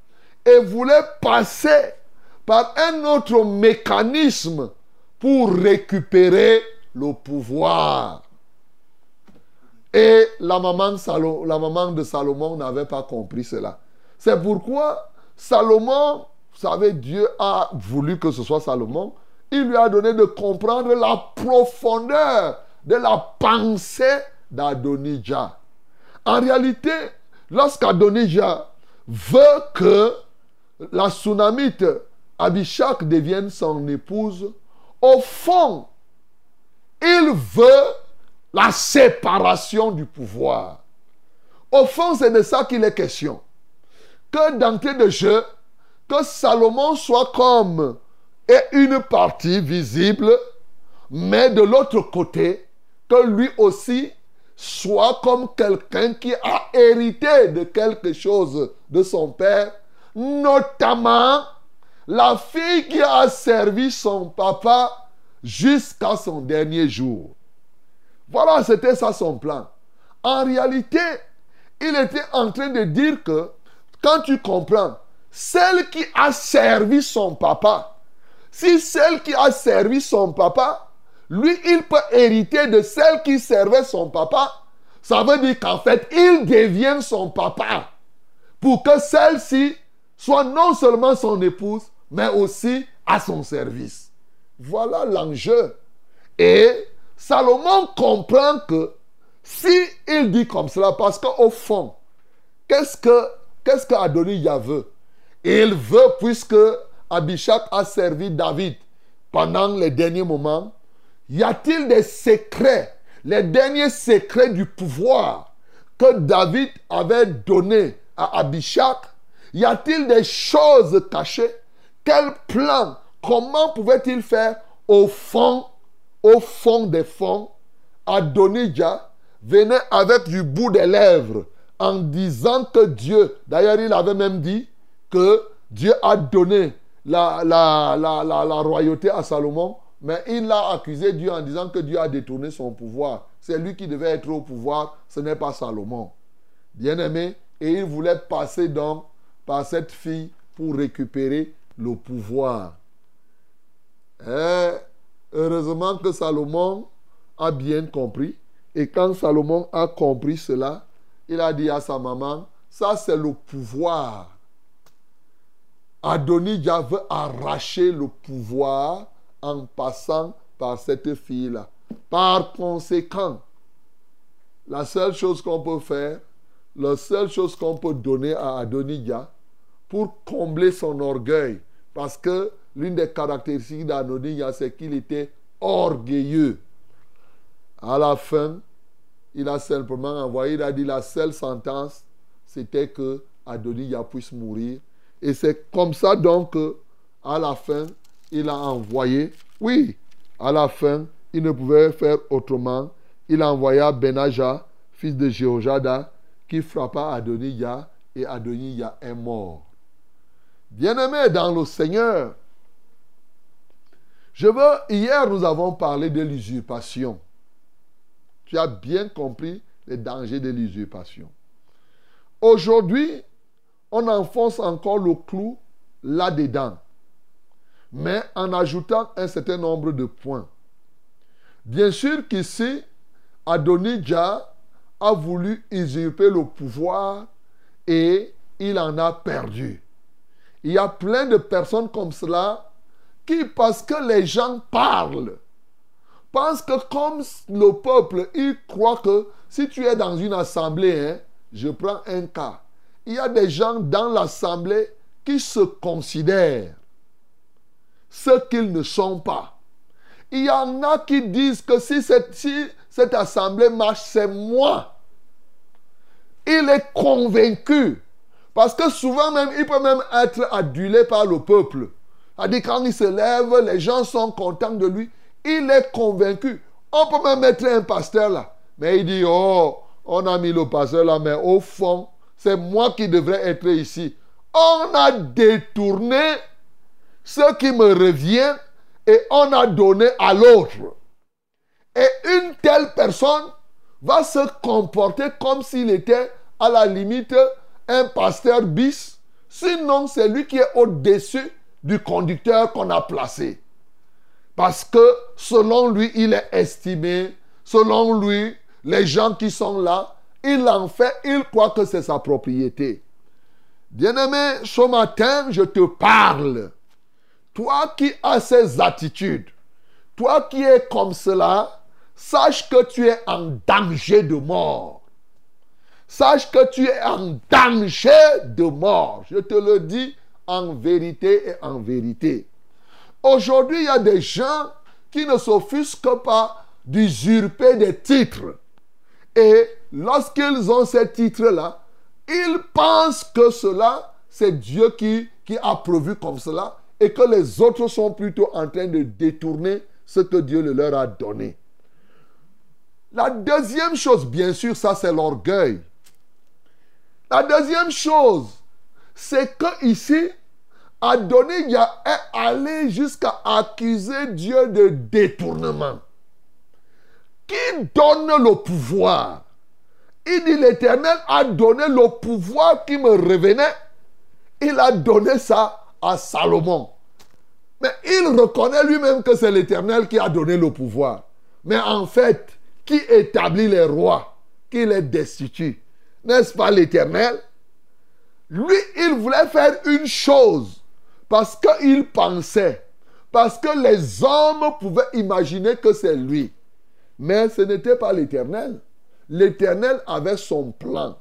et voulait passer par un autre mécanisme pour récupérer le pouvoir. Et la maman, de Salomon n'avait pas compris cela. C'est pourquoi Salomon, savez, Dieu a voulu que ce soit Salomon. Il lui a donné de comprendre la profondeur de la pensée d'Adonijah. En réalité, lorsqu'Adonijah veut que la tsunamite Abishak devienne son épouse, au fond, il veut la séparation du pouvoir. Au fond, c'est de ça qu'il est question que d'entrée de jeu, que Salomon soit comme et une partie visible, mais de l'autre côté, que lui aussi soit comme quelqu'un qui a hérité de quelque chose de son père, notamment la fille qui a servi son papa jusqu'à son dernier jour. Voilà, c'était ça son plan. En réalité, il était en train de dire que quand tu comprends, celle qui a servi son papa, si celle qui a servi son papa lui, il peut hériter de celle qui servait son papa. Ça veut dire qu'en fait, il devient son papa. Pour que celle-ci soit non seulement son épouse, mais aussi à son service. Voilà l'enjeu. Et Salomon comprend que si il dit comme cela, parce qu'au fond, qu'est-ce que qu'est-ce veut Il veut, puisque Abishak a servi David pendant les derniers moments, y a-t-il des secrets, les derniers secrets du pouvoir que David avait donné à Abishak Y a-t-il des choses cachées? Quel plan Comment pouvait-il faire au fond, au fond des fonds Adonijah venait avec du bout des lèvres en disant que Dieu, d'ailleurs il avait même dit que Dieu a donné la, la, la, la, royauté à Salomon, mais il a accusé Dieu en disant que Dieu a détourné son pouvoir. C'est lui qui devait être au pouvoir, ce n'est pas Salomon. Bien aimé, et il voulait passer donc par cette fille pour récupérer le pouvoir. Et heureusement que Salomon a bien compris. Et quand Salomon a compris cela, il a dit à sa maman, ça c'est le pouvoir. Adonijah veut arracher le pouvoir en passant par cette fille-là. Par conséquent, la seule chose qu'on peut faire, la seule chose qu'on peut donner à Adonijah pour combler son orgueil, parce que l'une des caractéristiques d'Adonijah, c'est qu'il était orgueilleux. À la fin, il a simplement envoyé, il a dit la seule sentence, c'était que Adonijah puisse mourir. Et c'est comme ça donc à la fin, il a envoyé, oui, à la fin, il ne pouvait faire autrement. Il a envoyé Benaja, fils de Jéhojada, qui frappa Adonijah et Adonijah est mort. Bien-aimé dans le Seigneur, je veux, hier nous avons parlé de l'usurpation. Tu as bien compris les dangers de l'usurpation. Aujourd'hui, on enfonce encore le clou là-dedans, mais en ajoutant un certain nombre de points. Bien sûr qu'ici, Adonijah a voulu usurper le pouvoir et il en a perdu. Il y a plein de personnes comme cela qui, parce que les gens parlent, pense que comme le peuple, il croit que si tu es dans une assemblée, hein, je prends un cas, il y a des gens dans l'assemblée qui se considèrent ce qu'ils ne sont pas. Il y en a qui disent que si cette, cette assemblée marche, c'est moi. Il est convaincu. Parce que souvent même, il peut même être adulé par le peuple. C'est-à-dire quand il se lève, les gens sont contents de lui. Il est convaincu. On peut même mettre un pasteur là. Mais il dit, oh, on a mis le pasteur là, mais au fond, c'est moi qui devrais être ici. On a détourné ce qui me revient et on a donné à l'autre. Et une telle personne va se comporter comme s'il était à la limite un pasteur bis. Sinon, c'est lui qui est au-dessus du conducteur qu'on a placé. Parce que selon lui, il est estimé. Selon lui, les gens qui sont là, il en fait, il croit que c'est sa propriété. Bien-aimé, ce matin, je te parle. Toi qui as ces attitudes, toi qui es comme cela, sache que tu es en danger de mort. Sache que tu es en danger de mort. Je te le dis en vérité et en vérité. Aujourd'hui, il y a des gens qui ne s'offusquent pas d'usurper des titres. Et lorsqu'ils ont ces titres-là, ils pensent que cela, c'est Dieu qui, qui a prévu comme cela et que les autres sont plutôt en train de détourner ce que Dieu leur a donné. La deuxième chose, bien sûr, ça c'est l'orgueil. La deuxième chose, c'est que ici, Adonijah est allé jusqu'à accuser Dieu de détournement. Qui donne le pouvoir? Il dit l'Éternel a donné le pouvoir qui me revenait. Il a donné ça à Salomon. Mais il reconnaît lui-même que c'est l'Éternel qui a donné le pouvoir. Mais en fait, qui établit les rois, qui les destitue? N'est-ce pas l'Éternel? Lui, il voulait faire une chose parce qu'il pensait, parce que les hommes pouvaient imaginer que c'est lui. Mais ce n'était pas l'Éternel. L'Éternel avait son plan.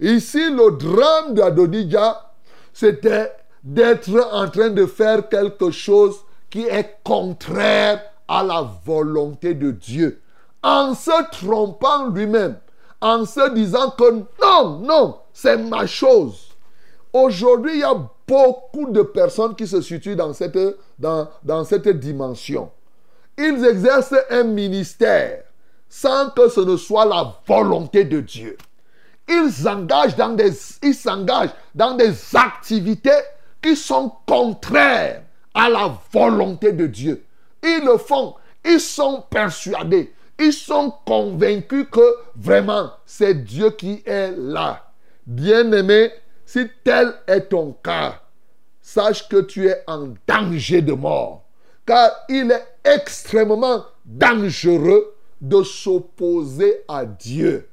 Ici, le drame d'Adonija, c'était d'être en train de faire quelque chose qui est contraire à la volonté de Dieu. En se trompant lui-même, en se disant que non, non, c'est ma chose. Aujourd'hui, il y a beaucoup de personnes qui se situent dans cette, dans cette dimension. Ils exercent un ministère sans que ce ne soit la volonté de Dieu. Ils s'engagent dans des, dans des activités qui sont contraires à la volonté de Dieu. Ils le font. Ils sont persuadés. Ils sont convaincus que vraiment c'est Dieu qui est là. Bien-aimé, si tel est ton cas, sache que tu es en danger de mort. Car il est extrêmement dangereux de s'opposer à Dieu.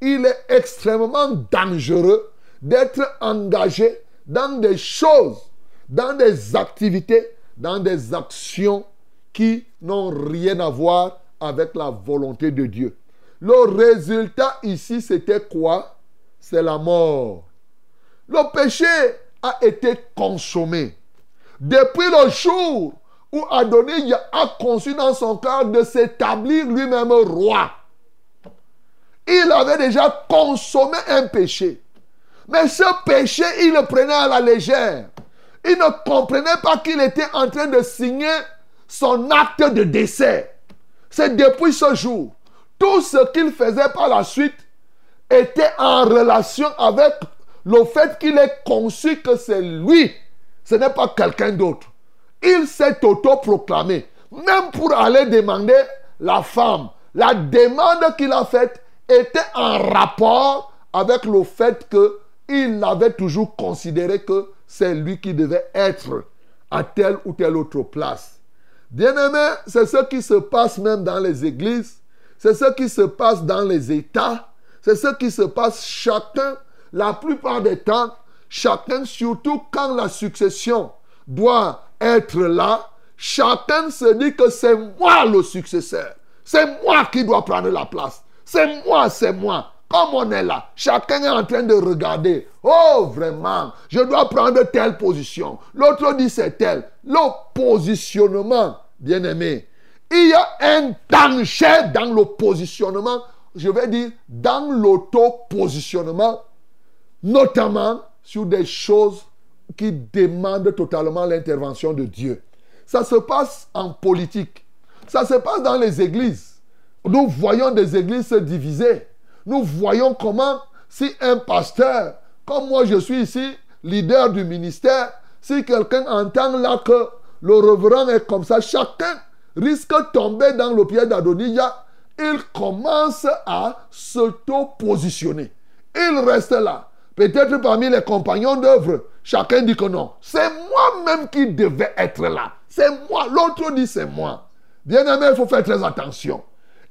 Il est extrêmement dangereux d'être engagé dans des choses, dans des activités, dans des actions qui n'ont rien à voir avec la volonté de Dieu. Le résultat ici, c'était quoi? C'est la mort. Le péché a été consommé. Depuis le jour où Adonis a conçu dans son cœur de s'établir lui-même roi, il avait déjà consommé un péché. Mais ce péché, il le prenait à la légère. Il ne comprenait pas qu'il était en train de signer son acte de décès. C'est depuis ce jour. Tout ce qu'il faisait par la suite était en relation avec le fait qu'il ait conçu que c'est lui. Ce n'est pas quelqu'un d'autre. Il s'est autoproclamé. Même pour aller demander la femme. La demande qu'il a faite était en rapport avec le fait que il avait toujours considéré que c'est lui qui devait être à telle ou telle autre place. Bien-aimé, c'est ce qui se passe même dans les églises, c'est ce qui se passe dans les États, c'est ce qui se passe chacun, la plupart des temps, chacun, surtout quand la succession doit être là, chacun se dit que c'est moi le successeur, c'est moi qui dois prendre la place, c'est moi, c'est moi. Comme on est là, chacun est en train de regarder. Oh, vraiment, je dois prendre telle position. L'autre dit c'est tel. Le positionnement, bien aimé. Il y a un danger dans le positionnement, je vais dire dans l'auto-positionnement, notamment sur des choses qui demandent totalement l'intervention de Dieu. Ça se passe en politique. Ça se passe dans les églises. Nous voyons des églises se diviser nous voyons comment si un pasteur, comme moi je suis ici, leader du ministère, si quelqu'un entend là que le reverend est comme ça, chacun risque de tomber dans le pied d'Adonija. Il commence à s'auto-positionner. Il reste là. Peut-être parmi les compagnons d'œuvre, chacun dit que non. C'est moi-même qui devais être là. C'est moi. L'autre dit c'est moi. Bien aimé, il faut faire très attention.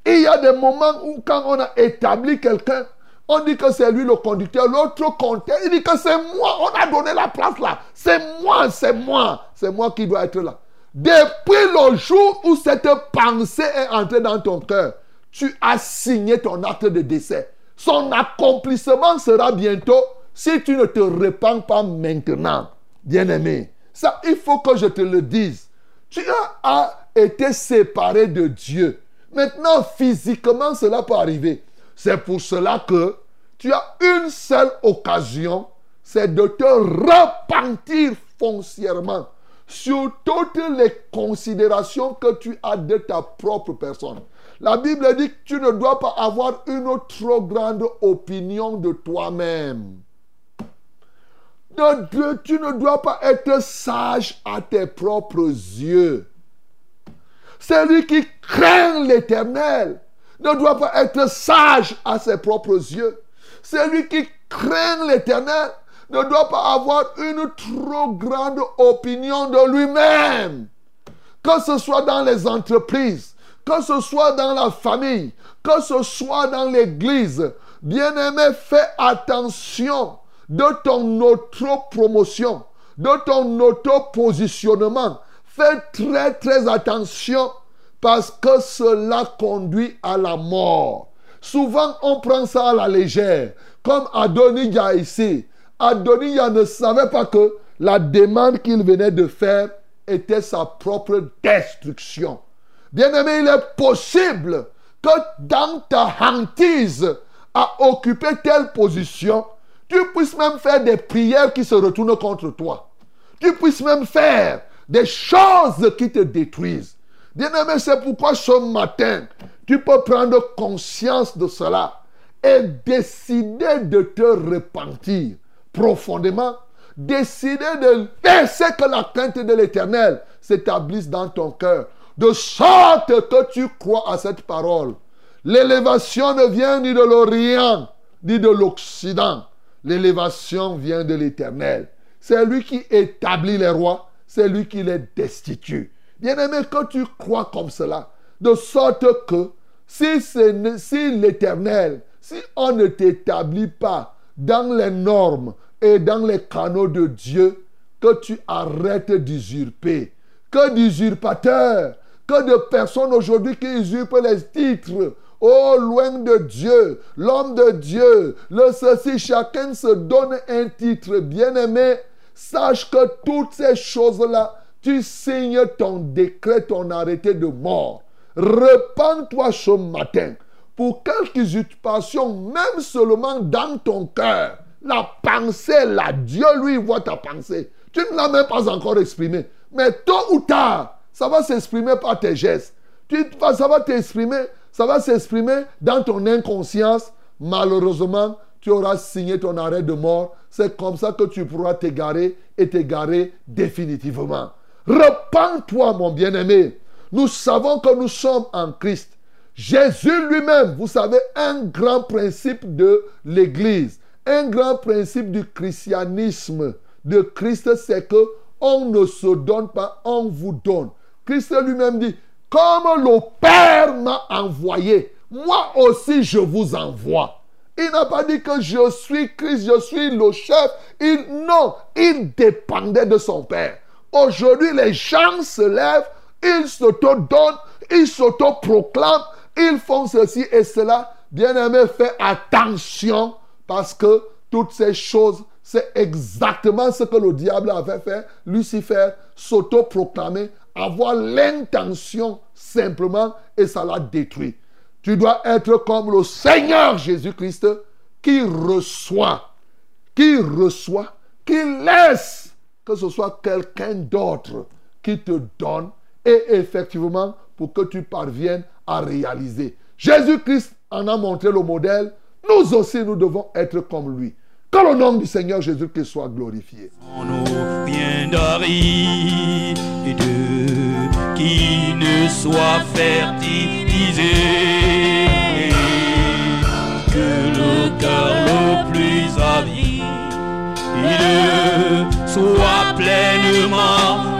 Il y a des moments où quand on a établi quelqu'un, on dit que c'est lui le conducteur, l'autre compteur, il dit que c'est moi, on a donné la place là. C'est moi, c'est moi, c'est moi qui dois être là. Depuis le jour où cette pensée est entrée dans ton cœur, tu as signé ton acte de décès. Son accomplissement sera bientôt si tu ne te répands pas maintenant, bien-aimé. Ça, il faut que je te le dise. Tu as été séparé de Dieu. Maintenant, physiquement, cela peut arriver. C'est pour cela que tu as une seule occasion, c'est de te repentir foncièrement sur toutes les considérations que tu as de ta propre personne. La Bible dit que tu ne dois pas avoir une trop grande opinion de toi-même. Tu ne dois pas être sage à tes propres yeux. Celui qui craint l'éternel ne doit pas être sage à ses propres yeux. Celui qui craint l'éternel ne doit pas avoir une trop grande opinion de lui-même. que ce soit dans les entreprises, que ce soit dans la famille, que ce soit dans l'église. Bien-aimé, fais attention de ton auto-promotion, de ton auto-positionnement. Fais très très attention parce que cela conduit à la mort. Souvent, on prend ça à la légère, comme Adonijah ici. Adonijah ne savait pas que la demande qu'il venait de faire était sa propre destruction. Bien-aimé, il est possible que dans ta hantise à occuper telle position, tu puisses même faire des prières qui se retournent contre toi. Tu puisses même faire des choses qui te détruisent. Bien-aimé, c'est pourquoi ce matin, tu peux prendre conscience de cela et décider de te repentir profondément. Décider de laisser que la crainte de l'éternel s'établisse dans ton cœur. De sorte que tu crois à cette parole. L'élévation ne vient ni de l'Orient, ni de l'Occident. L'élévation vient de l'éternel. C'est lui qui établit les rois, c'est lui qui les destitue. Bien-aimé, que tu crois comme cela, de sorte que si, si l'éternel, si on ne t'établit pas dans les normes et dans les canaux de Dieu, que tu arrêtes d'usurper. Que d'usurpateurs, que de personnes aujourd'hui qui usurpent les titres. Oh, loin de Dieu, l'homme de Dieu, le ceci, chacun se donne un titre. Bien-aimé, sache que toutes ces choses-là, tu signes ton décret, ton arrêté de mort. Repends-toi ce matin pour quelques usurpations, même seulement dans ton cœur. La pensée, là, Dieu lui voit ta pensée. Tu ne l'as même pas encore exprimée. Mais tôt ou tard, ça va s'exprimer par tes gestes. Tu, ça va t'exprimer, ça va s'exprimer dans ton inconscience. Malheureusement, tu auras signé ton arrêt de mort. C'est comme ça que tu pourras t'égarer et t'égarer définitivement. Repends-toi, mon bien-aimé. Nous savons que nous sommes en Christ. Jésus lui-même, vous savez, un grand principe de l'Église, un grand principe du christianisme de Christ, c'est que on ne se donne pas, on vous donne. Christ lui-même dit, comme le Père m'a envoyé, moi aussi je vous envoie. Il n'a pas dit que je suis Christ, je suis le chef. Il, non, il dépendait de son Père. Aujourd'hui, les gens se lèvent, ils s'auto-donnent, ils s'auto-proclament, ils font ceci et cela. Bien-aimé, fais attention parce que toutes ces choses, c'est exactement ce que le diable avait fait. Lucifer s'auto-proclamer, avoir l'intention simplement et ça l'a détruit. Tu dois être comme le Seigneur Jésus-Christ qui reçoit, qui reçoit, qui laisse que ce soit quelqu'un d'autre qui te donne et effectivement pour que tu parviennes à réaliser. Jésus-Christ en a montré le modèle. Nous aussi, nous devons être comme lui. Que le nom du Seigneur Jésus-Christ soit glorifié. On ne soit fertilisé. Que le cœur le plus avide soit pleinement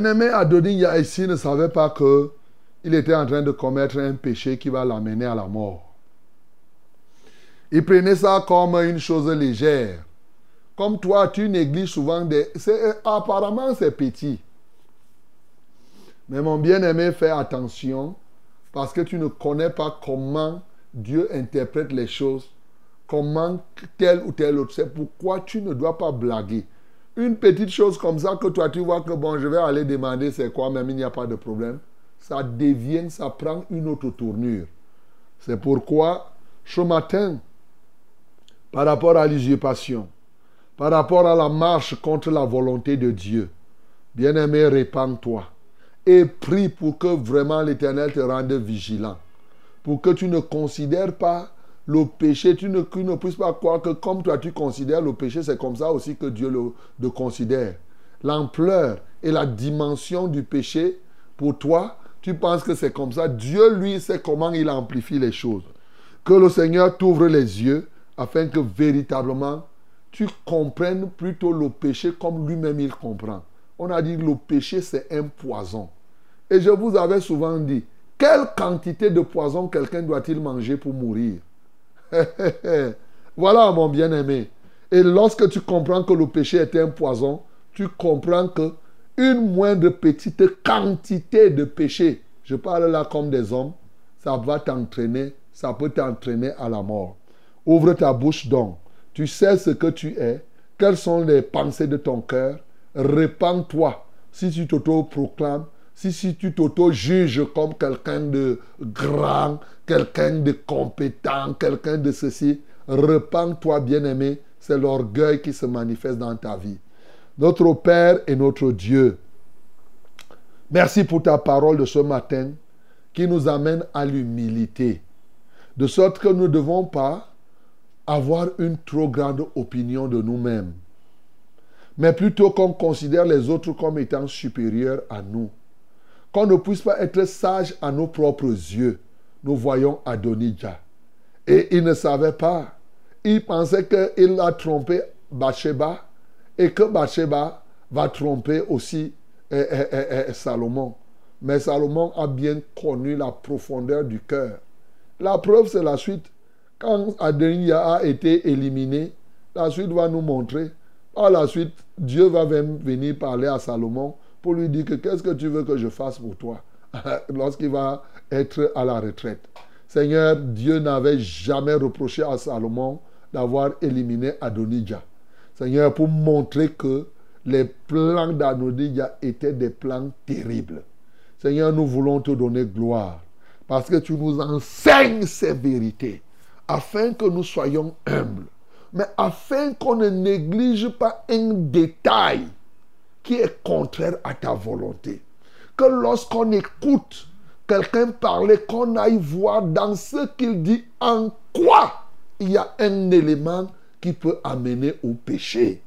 Bien-aimé Adonijah ici ne savait pas que il était en train de commettre un péché qui va l'amener à la mort. Il prenait ça comme une chose légère. Comme toi, tu négliges souvent des... Apparemment, c'est petit. Mais mon bien-aimé, fais attention parce que tu ne connais pas comment Dieu interprète les choses, comment tel ou tel autre. C'est pourquoi tu ne dois pas blaguer. Une petite chose comme ça que toi, tu vois que bon, je vais aller demander c'est quoi, même il n'y a pas de problème. Ça devient, ça prend une autre tournure. C'est pourquoi, ce matin, par rapport à l'usurpation, par rapport à la marche contre la volonté de Dieu, bien-aimé, répands-toi et prie pour que vraiment l'Éternel te rende vigilant. pour que tu ne considères pas le péché, tu ne, ne puisses pas croire que comme toi tu considères le péché, c'est comme ça aussi que Dieu le considère. L'ampleur et la dimension du péché, pour toi, tu penses que c'est comme ça. Dieu, lui, sait comment il amplifie les choses. Que le Seigneur t'ouvre les yeux afin que véritablement tu comprennes plutôt le péché comme lui-même il comprend. On a dit que le péché c'est un poison. Et je vous avais souvent dit, quelle quantité de poison quelqu'un doit-il manger pour mourir? <laughs> Voilà mon bien-aimé. Et lorsque tu comprends que le péché est un poison, tu comprends que une moindre petite quantité de péché, je parle là comme des hommes, ça va t'entraîner, ça peut t'entraîner à la mort. Ouvre ta bouche donc. Tu sais ce que tu es, quelles sont les pensées de ton cœur. Répands-toi. Si tu t'auto-proclames, si, si tu t'auto-juges comme quelqu'un de grand, quelqu'un de compétent, quelqu'un de ceci, répands-toi, bien-aimé. C'est l'orgueil qui se manifeste dans ta vie. Notre Père et notre Dieu, merci pour ta parole de ce matin qui nous amène à l'humilité. De sorte que nous ne devons pas avoir une trop grande opinion de nous-mêmes, mais plutôt qu'on considère les autres comme étant supérieurs à nous. Qu'on ne puisse pas être sage à nos propres yeux. Nous voyons Adonijah. Et il ne savait pas. Il pensait qu'il a trompé Bathsheba et que Bathsheba va tromper aussi eh, eh, eh, Salomon. Mais Salomon a bien connu la profondeur du cœur. La preuve, c'est la suite. Quand Adonijah a été éliminé, la suite va nous montrer. Par la suite, Dieu va venir parler à Salomon pour lui dire que qu'est-ce que tu veux que je fasse pour toi <laughs> lorsqu'il va être à la retraite. Seigneur, Dieu n'avait jamais reproché à Salomon d'avoir éliminé Adonijah. Seigneur, pour montrer que les plans d'Adonijah étaient des plans terribles. Seigneur, nous voulons te donner gloire parce que tu nous enseignes ces vérités afin que nous soyons humbles, mais afin qu'on ne néglige pas un détail qui est contraire à ta volonté. Que lorsqu'on écoute quelqu'un parler, qu'on aille voir dans ce qu'il dit en quoi il y a un élément qui peut amener au péché.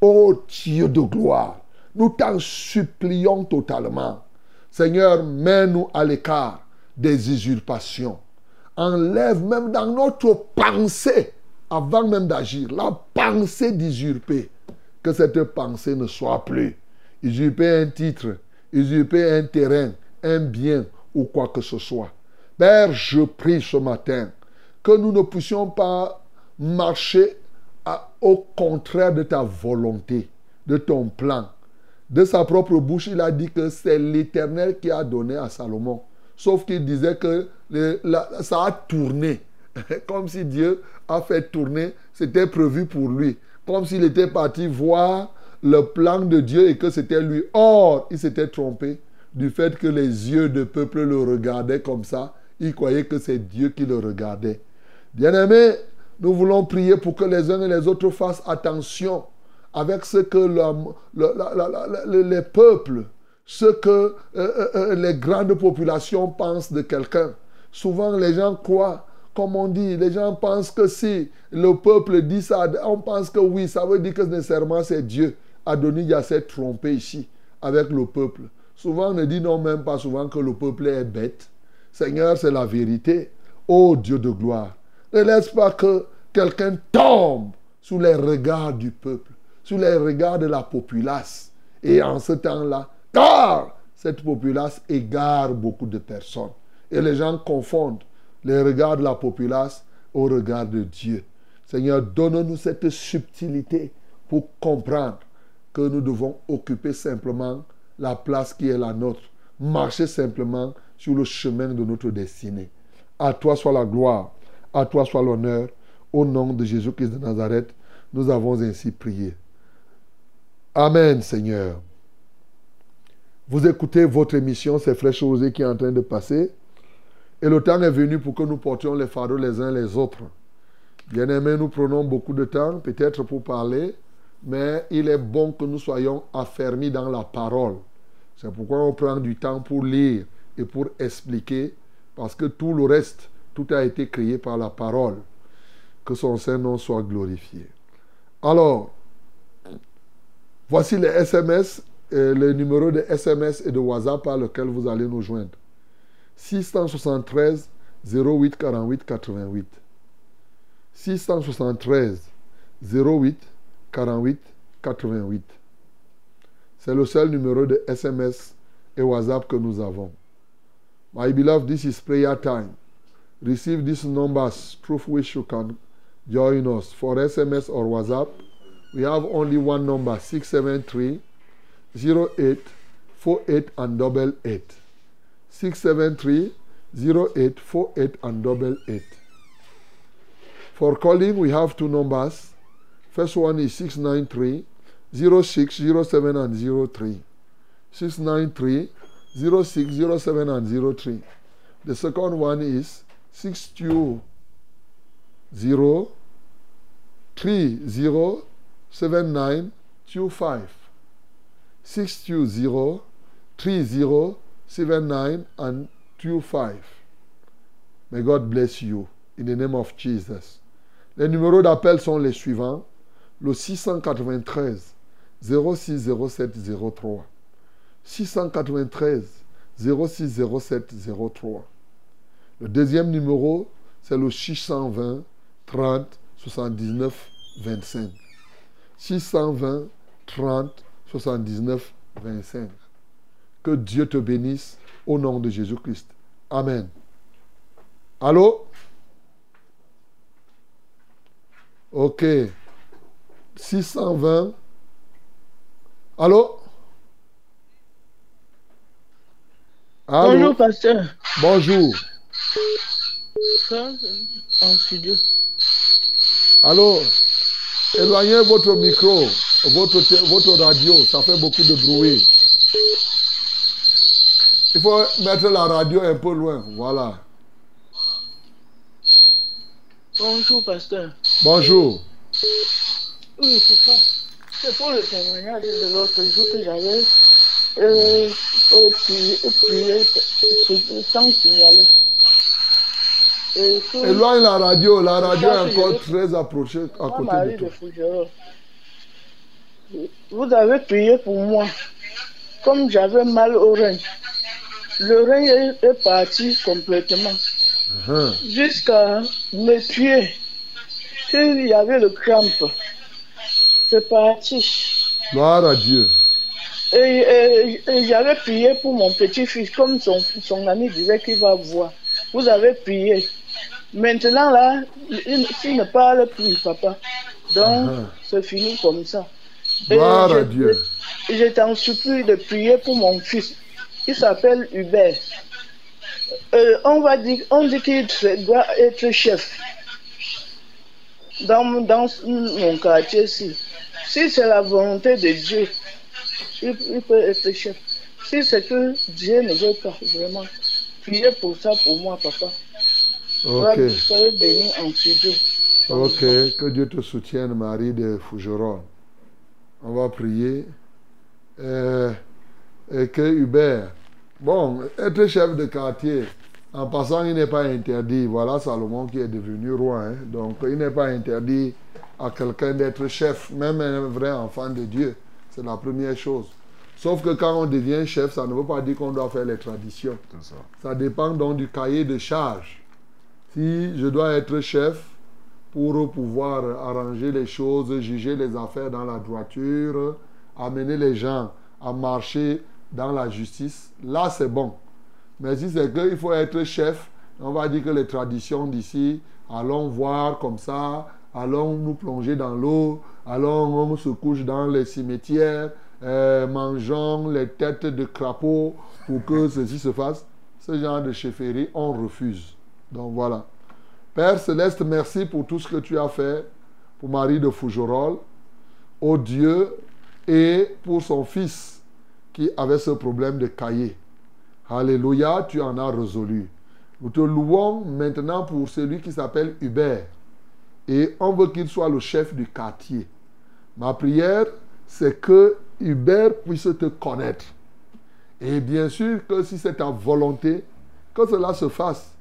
Ô Dieu de gloire, nous t'en supplions totalement. Seigneur, mets-nous à l'écart des usurpations. Enlève même dans notre pensée, avant même d'agir, la pensée d'usurper. Que cette pensée ne soit plus. Usurper un titre, usurper un terrain, un bien ou quoi que ce soit. Père, je prie ce matin que nous ne puissions pas marcher au contraire de ta volonté, de ton plan. De sa propre bouche, il a dit que c'est l'Éternel qui a donné à Salomon. Sauf qu'il disait que ça a tourné. <laughs> Comme si Dieu a fait tourner, c'était prévu pour lui. Comme s'il était parti voir le plan de Dieu et que c'était lui. Or, il s'était trompé du fait que les yeux de peuple le regardaient comme ça. Il croyait que c'est Dieu qui le regardait. Bien-aimé, nous voulons prier pour que les uns et les autres fassent attention avec ce que les peuples, ce que euh, euh, euh, les grandes populations pensent de quelqu'un. Souvent, les gens croient, comme on dit, les gens pensent que si le peuple dit ça, on pense que oui, ça veut dire que nécessairement c'est Dieu. Adonijah s'est trompé ici avec le peuple. Souvent, on ne dit non même pas souvent que le peuple est bête. Seigneur, c'est la vérité. Ô Dieu de gloire, ne laisse pas que quelqu'un tombe sous les regards du peuple, sous les regards de la populace. Et en ce temps-là, car cette populace égare beaucoup de personnes. Et les gens confondent les regards de la populace au regard de Dieu. Seigneur, donne-nous cette subtilité pour comprendre que nous devons occuper simplement la place qui est la nôtre, marcher simplement sur le chemin de notre destinée. À toi soit la gloire, à toi soit l'honneur. Au nom de Jésus-Christ de Nazareth, nous avons ainsi prié. Amen, Seigneur. Vous écoutez votre émission, c'est Fraîche Rosée qui est en train de passer. Et le temps est venu pour que nous portions les fardeaux les uns les autres. Bien aimé, nous prenons beaucoup de temps, peut-être pour parler, mais il est bon que nous soyons affermis dans la parole. C'est pourquoi on prend du temps pour lire et pour expliquer parce que tout le reste Tout a été créé par la parole. Que son Saint-Nom soit glorifié. Alors, voici les SMS, les numéros de SMS et de WhatsApp par lesquels vous allez nous joindre. 673 08 48 88. 673 08 48 88. C'est le seul numéro de SMS et WhatsApp que nous avons. My beloved, this is prayer time. Receive these numbers through which you can join us. For SMS or WhatsApp, we have only one number 673 08 48 and double 8. 673 08 48 and double 8. For calling, we have two numbers. First one is 693 06 07 and 03. 693 06 07 and 03. The second one is 620 30 79 25. 620 30 79 and 25. May God bless you in the name of Jesus. Les numéros d'appel sont les suivants. Le 693 06 07 03. 693 06 07 03. Le deuxième numéro, c'est le 620 30 79 25. 620 30 79 25. Que Dieu te bénisse au nom de Jésus-Christ. Amen. Allô? Ok. 620. Allô? Allô? Bonjour, pasteur. Bonjour. Ça, en studio. Allô? Éloignez votre micro, votre, votre radio, ça fait beaucoup de bruit. Il faut mettre la radio un peu loin, voilà. Bonjour, pasteur. Bonjour. Oui, c'est ça. C'est pour le témoignage de l'autre jour que j'avais euh, prié, sans signaler. Et Éloigne la radio, la radio est encore très approchée à côté de toi. Vous avez prié pour moi. Comme j'avais mal au rein, le rein est, parti complètement. Hein. jusqu'à mes pieds. Il y avait le crampe. C'est parti. Gloire à Dieu. Et, et- et j'avais prié pour mon petit-fils, comme son, son ami disait qu'il va voir. Vous avez prié. Maintenant, là, il, il ne parle plus, papa. Donc, Ah. c'est fini comme ça. Gloire je- à Dieu. Je t'en supplie de prier pour mon fils. Il s'appelle Hubert. Euh, on va dire, on dit qu'il doit être chef dans, dans mon quartier-ci. Si c'est la volonté de Dieu, il, il peut être chef. Si c'est que Dieu ne veut pas vraiment, priez pour ça pour moi, papa. Ok. Bénis en studio. Ok. Que Dieu te soutienne, Marie de Fougeron. On va prier. Euh, et que Hubert, bon, être chef de quartier, en passant, il n'est pas interdit. Voilà Salomon qui est devenu roi. hein. Donc, il n'est pas interdit à quelqu'un d'être chef, même un vrai enfant de Dieu. C'est la première chose. Sauf que quand on devient chef, ça ne veut pas dire qu'on doit faire les traditions. Ça dépend donc du cahier de charge. Si je dois être chef pour pouvoir arranger les choses, juger les affaires dans la droiture, amener les gens à marcher dans la justice, là c'est bon. Mais si c'est qu'il faut être chef, on va dire que les traditions d'ici, allons voir comme ça, allons nous plonger dans l'eau, allons on se couche dans les cimetières, euh, mangeons les têtes de crapauds pour que ceci se fasse. Ce genre de chefferie, on refuse. Donc voilà. Père Céleste, merci pour tout ce que tu as fait pour Marie de Fougerolles, au Dieu, et pour son fils qui avait ce problème de cahier. Alléluia, tu en as résolu. Nous te louons maintenant pour celui qui s'appelle Hubert. Et on veut qu'il soit le chef du quartier. Ma prière, c'est que Hubert puisse te connaître. Et bien sûr que si c'est ta volonté, que cela se fasse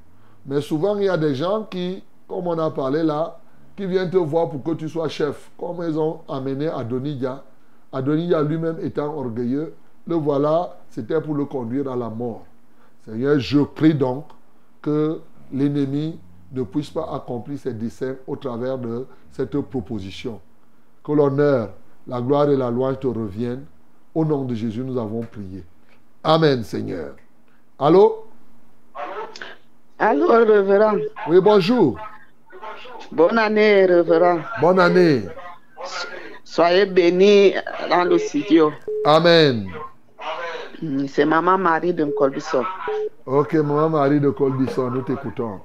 Mais souvent, il y a des gens qui, comme on a parlé là, qui viennent te voir pour que tu sois chef. Comme ils ont amené Adonija. Adonija lui-même étant orgueilleux, le voilà, c'était pour le conduire à la mort. Seigneur, je prie donc que l'ennemi ne puisse pas accomplir ses desseins au travers de cette proposition. Que l'honneur, la gloire et la louange te reviennent. Au nom de Jésus, nous avons prié. Amen, Seigneur. Allô? Allô, révérend. Oui, bonjour. Bonne année, révérend. Bonne année. Soyez bénis dans le studio. Amen. Mm, C'est Maman Marie de Colbisson. Ok, maman Marie de Colbisson, nous t'écoutons.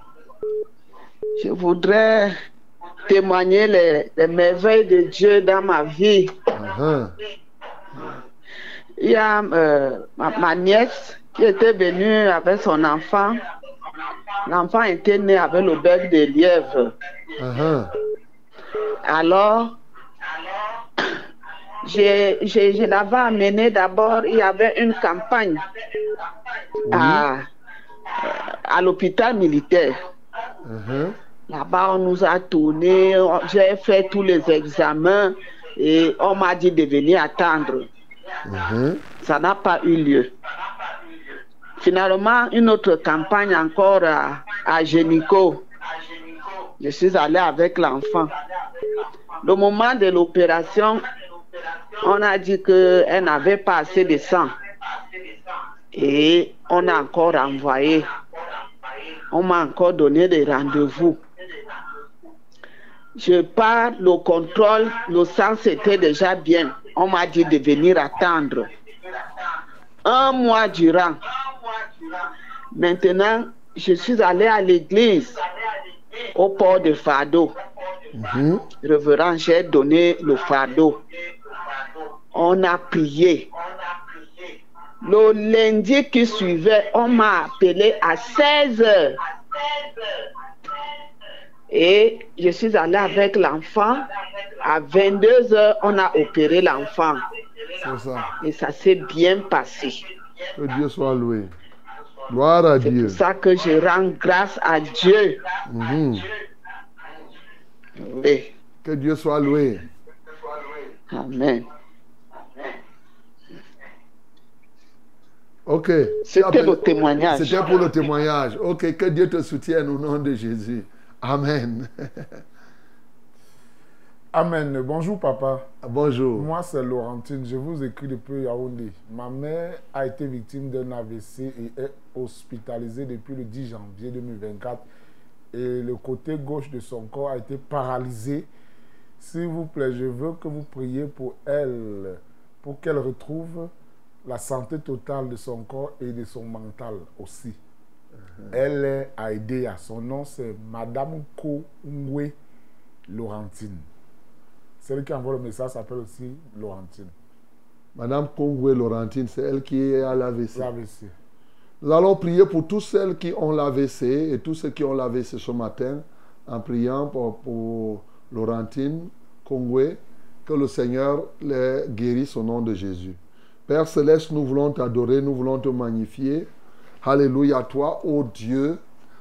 Je voudrais témoigner les, les merveilles de Dieu dans ma vie. Uh-huh. Il y a euh, ma, ma nièce qui était venue avec son enfant. L'enfant était né avec le bec de lièvre. Uh-huh. Alors, je, je, je l'avais amené d'abord, il y avait une campagne à, à l'hôpital militaire. Uh-huh. Là-bas, on nous a tourné, j'ai fait tous les examens et on m'a dit de venir attendre. Uh-huh. Ça n'a pas eu lieu. Finalement, une autre campagne encore à, à Génico. Je suis allé avec l'enfant. Le moment de l'opération, on a dit qu'elle n'avait pas assez de sang. Et on a encore envoyé. On m'a encore donné des rendez-vous. Je pars, le contrôle, le sang c'était déjà bien. On m'a dit de venir attendre. Un mois durant. Maintenant, je suis allé à l'église, au port de fardeau. Mhm. Révérend, j'ai donné le fardeau. On a prié. Le lundi qui suivait, on m'a appelé à 16 heures. Et je suis allé avec l'enfant. À 22 heures, on a opéré l'enfant. Et ça s'est bien passé. Que Dieu soit loué. Gloire à C'est Dieu. pour ça que je rends grâce à Dieu. Mhm. Oui. Que Dieu soit loué. Amen. Ok. C'était le témoignage. C'était pour le témoignage. Ok, que Dieu te soutienne au nom de Jésus. Amen. <laughs> Amen. Bonjour papa. Bonjour. Moi c'est Laurentine. Je vous écris depuis Yaoundé. Ma mère a été victime d'un AVC et est hospitalisée depuis le 10 janvier 2024. Et le côté gauche de son corps a été paralysé. S'il vous plaît, je veux que vous priez pour elle, pour qu'elle retrouve la santé totale de son corps et de son mental aussi. Elle est à. Son nom, c'est Madame Ko Ngwe Laurentine. Celle qui envoie le message s'appelle aussi Laurentine. Madame Kongwe Laurentine, c'est elle qui est à l'AVC. L'AVC. Nous allons prier pour tous celles qui ont l'AVC et tous ceux qui ont l'AVC ce matin en priant pour, pour Laurentine Kongwe, que le Seigneur les guérisse au nom de Jésus. Père Céleste, nous voulons t'adorer, nous voulons te magnifier. Alléluia à toi, ô Dieu.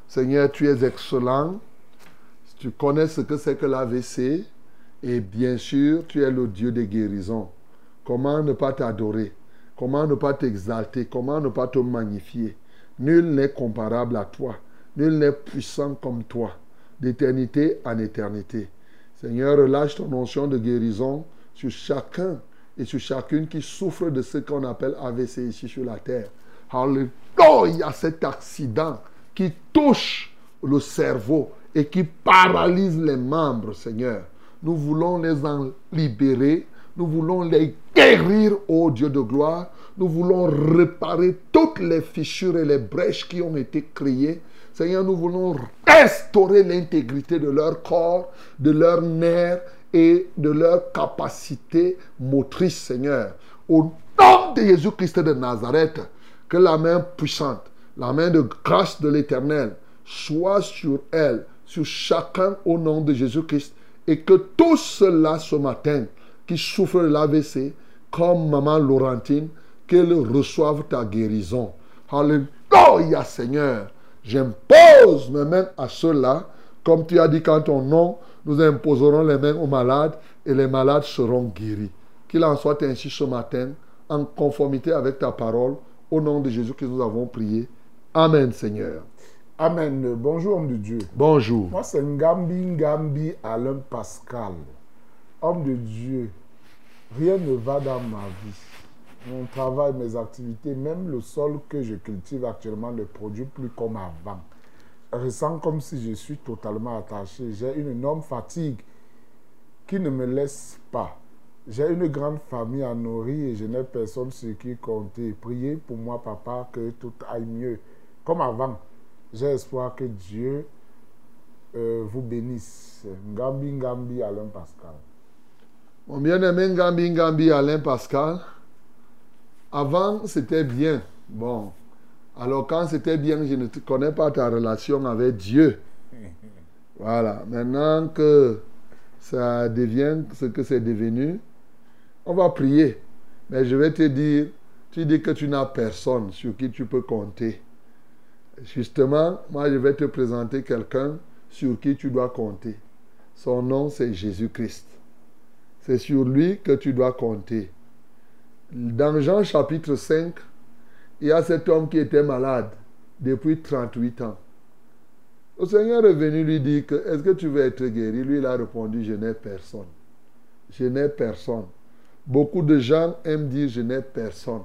Seigneur, tu es excellent. Tu connais ce que c'est que l'AVC. Et bien sûr, tu es le Dieu des guérisons. Comment ne pas t'adorer? Comment ne pas t'exalter? Comment ne pas te magnifier? Nul n'est comparable à toi. Nul n'est puissant comme toi, d'éternité en éternité. Seigneur, relâche ton notion de guérison sur chacun et sur chacune qui souffre de ce qu'on appelle AVC ici sur la terre. Alléluia, cet accident qui touche le cerveau et qui paralyse les membres, Seigneur. Nous voulons les en libérer. Nous voulons les guérir, ô Dieu de gloire. Nous voulons réparer toutes les fissures et les brèches qui ont été créées. Seigneur, nous voulons restaurer l'intégrité de leur corps, de leurs nerfs et de leur capacité motrice, Seigneur. Au nom de Jésus-Christ de Nazareth, que la main puissante, la main de grâce de l'Éternel soit sur elle, sur chacun au nom de Jésus-Christ, et que tous ceux-là ce matin qui souffrent de l'AVC, comme maman Laurentine, qu'ils reçoivent ta guérison. Alléluia, Seigneur. J'impose mes mains à ceux-là, comme tu as dit qu'en ton nom, nous imposerons les mains aux malades et les malades seront guéris. Qu'il en soit ainsi ce matin, en conformité avec ta parole, au nom de Jésus que nous avons prié. Amen, Seigneur. Amen. Bonjour, homme de Dieu. Bonjour. Moi, c'est Ngambi Ngambi Alain Pascal. Homme de Dieu, rien ne va dans ma vie. Mon travail, mes activités, même le sol que je cultive actuellement ne produit plus comme avant. Je ressens comme si je suis totalement attaché. J'ai une énorme fatigue qui ne me laisse pas. J'ai une grande famille à nourrir et je n'ai personne sur qui compter. Priez pour moi, papa, que tout aille mieux. Comme avant, j'ai espoir que Dieu euh, vous bénisse. Ngambi Ngambi Alain Pascal. Mon bien-aimé Ngambi Ngambi Alain Pascal, avant c'était bien. Bon, alors quand c'était bien, je ne connais pas ta relation avec Dieu. <laughs> Voilà, maintenant que ça devient ce que c'est devenu, on va prier. Mais je vais te dire, tu dis que tu n'as personne sur qui tu peux compter. Justement, moi, je vais te présenter quelqu'un sur qui tu dois compter. Son nom, c'est Jésus-Christ. C'est sur lui que tu dois compter. Dans Jean chapitre 5, il y a cet homme qui était malade depuis 38 ans. Le Seigneur est venu lui dire est-ce que tu veux être guéri? Lui, il a répondu, je n'ai personne. Je n'ai personne. Beaucoup de gens aiment dire, je n'ai personne.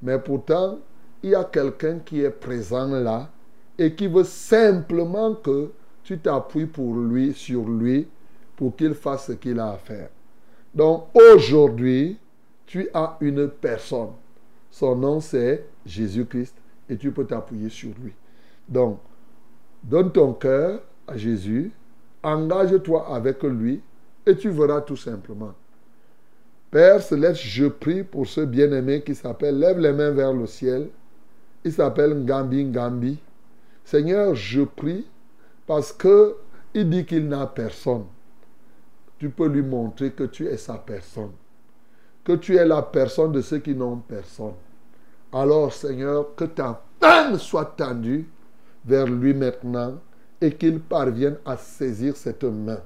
Mais pourtant, il y a quelqu'un qui est présent là et qui veut simplement que tu t'appuies pour lui, sur lui, pour qu'il fasse ce qu'il a à faire. Donc aujourd'hui, tu as une personne. Son nom c'est Jésus-Christ et tu peux t'appuyer sur lui. Donc, donne ton cœur à Jésus, engage-toi avec lui et tu verras tout simplement. Père Céleste, je prie pour ce bien-aimé qui s'appelle Lève les mains vers le ciel. Il s'appelle Ngambi Ngambi. Seigneur, je prie parce que il dit qu'il n'a personne. Tu peux lui montrer que tu es sa personne. Que tu es la personne de ceux qui n'ont personne. Alors, Seigneur, que ta main soit tendue vers lui maintenant et qu'il parvienne à saisir cette main.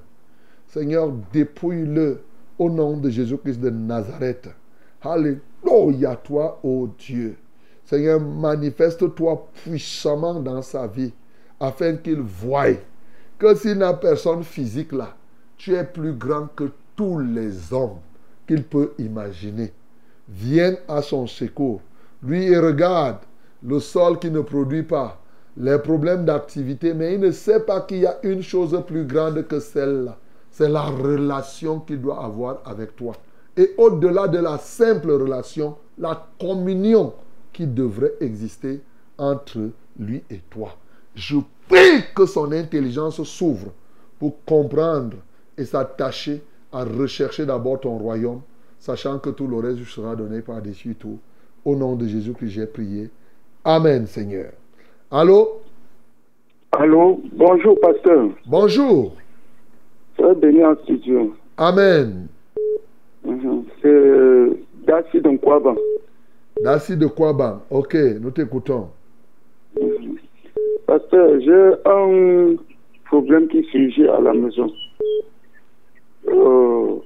Seigneur, dépouille-le au nom de Jésus-Christ de Nazareth. Alléluia toi, ô Dieu. Seigneur, manifeste-toi puissamment dans sa vie afin qu'il voie que s'il n'a personne physique là, tu es plus grand que tous les hommes qu'il peut imaginer. Viens à son secours. Lui, il regarde le sol qui ne produit pas, les problèmes d'activité, mais il ne sait pas qu'il y a une chose plus grande que celle-là. C'est la relation qu'il doit avoir avec toi. Et au-delà de la simple relation, la communion qui devrait exister entre lui et toi. Je prie que son intelligence s'ouvre pour comprendre et s'attacher à rechercher d'abord ton royaume, sachant que tout le reste sera donné par-dessus tout. Au nom de Jésus que j'ai prié. Amen, Seigneur. Allô? Allô? Bonjour, pasteur. Bonjour. Soyez béni en studio. Amen. Mhm. C'est Dassi de Nkwaban. Dassi de Kwaban. Ok, nous t'écoutons. Pasteur, j'ai un problème qui surgit à la maison. Euh,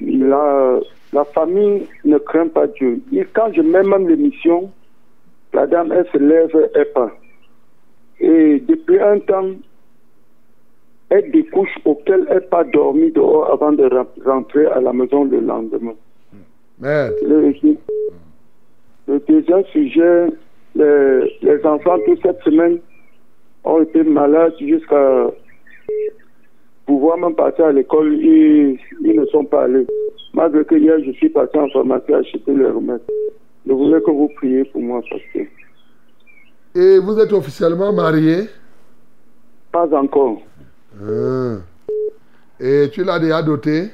la, la famille ne craint pas Dieu. Et quand je mets même l'émission, la dame, elle se lève et pas. Et depuis un temps, elle découche auquel elle n'a pas dormi dehors avant de rentrer à la maison le lendemain. Merde. Le, le deuxième sujet, les, les enfants, toute cette semaine, ont été malades jusqu'à pouvoir même passer à l'école, ils, ils, ne sont pas allés. Malgré que hier, je suis passé en pharmacie à acheter les remèdes. Je voulais que vous priez pour moi, pasteur. Et vous êtes officiellement marié? Pas encore. Ah. Et tu l'as déjà doté?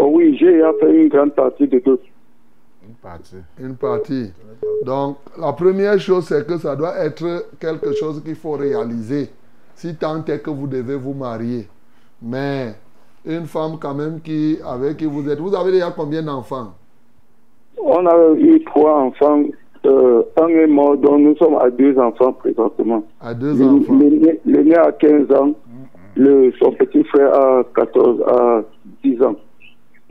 Oh Oui, j'ai fait une grande partie de dot. Une partie. Une partie. Donc, la première chose, c'est que ça doit être quelque chose qu'il faut réaliser. Si tant est que vous devez vous marier. Mais une femme quand même qui, avec qui vous êtes. Vous avez déjà combien d'enfants? On a eu trois enfants euh, un est mort, donc nous sommes à deux enfants présentement. À deux Le- enfants. L'aîné l'aîné a 15 ans, le, son petit frère a 14, à 10 ans.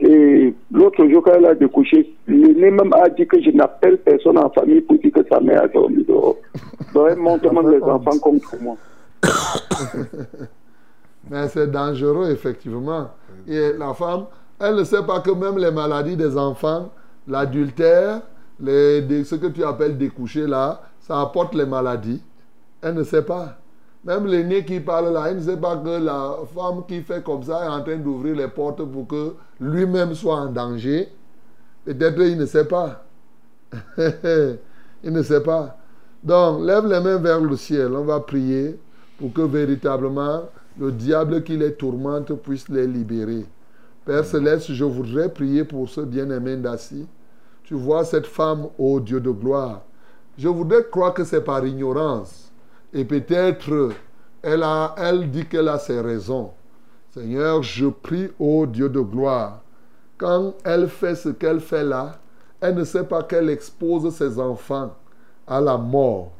Et l'autre jour, quand elle a découché, l'aîné même a dit que je n'appelle personne en famille pour dire que sa mère a dormi dehors. Donc elle les enfants contre moi. <coughs> Mais c'est dangereux, effectivement. Et la femme, elle ne sait pas que même les maladies des enfants, l'adultère, les, ce que tu appelles découcher là, ça apporte les maladies. Elle ne sait pas. Même l'aîné qui parle là, elle ne sait pas que la femme qui fait comme ça est en train d'ouvrir les portes pour que lui-même soit en danger. Peut-être il ne sait pas. <laughs> il ne sait pas. Donc, lève les mains vers le ciel. On va prier pour que véritablement le diable qui les tourmente puisse les libérer. Père Céleste, je voudrais prier pour ce bien-aimé d'assis. Tu vois cette femme, ô Dieu de gloire. Je voudrais croire que c'est par ignorance. Et peut-être elle, a, elle dit qu'elle a ses raisons. Seigneur, je prie, ô Dieu de gloire, quand elle fait ce qu'elle fait là, elle ne sait pas qu'elle expose ses enfants à la mort.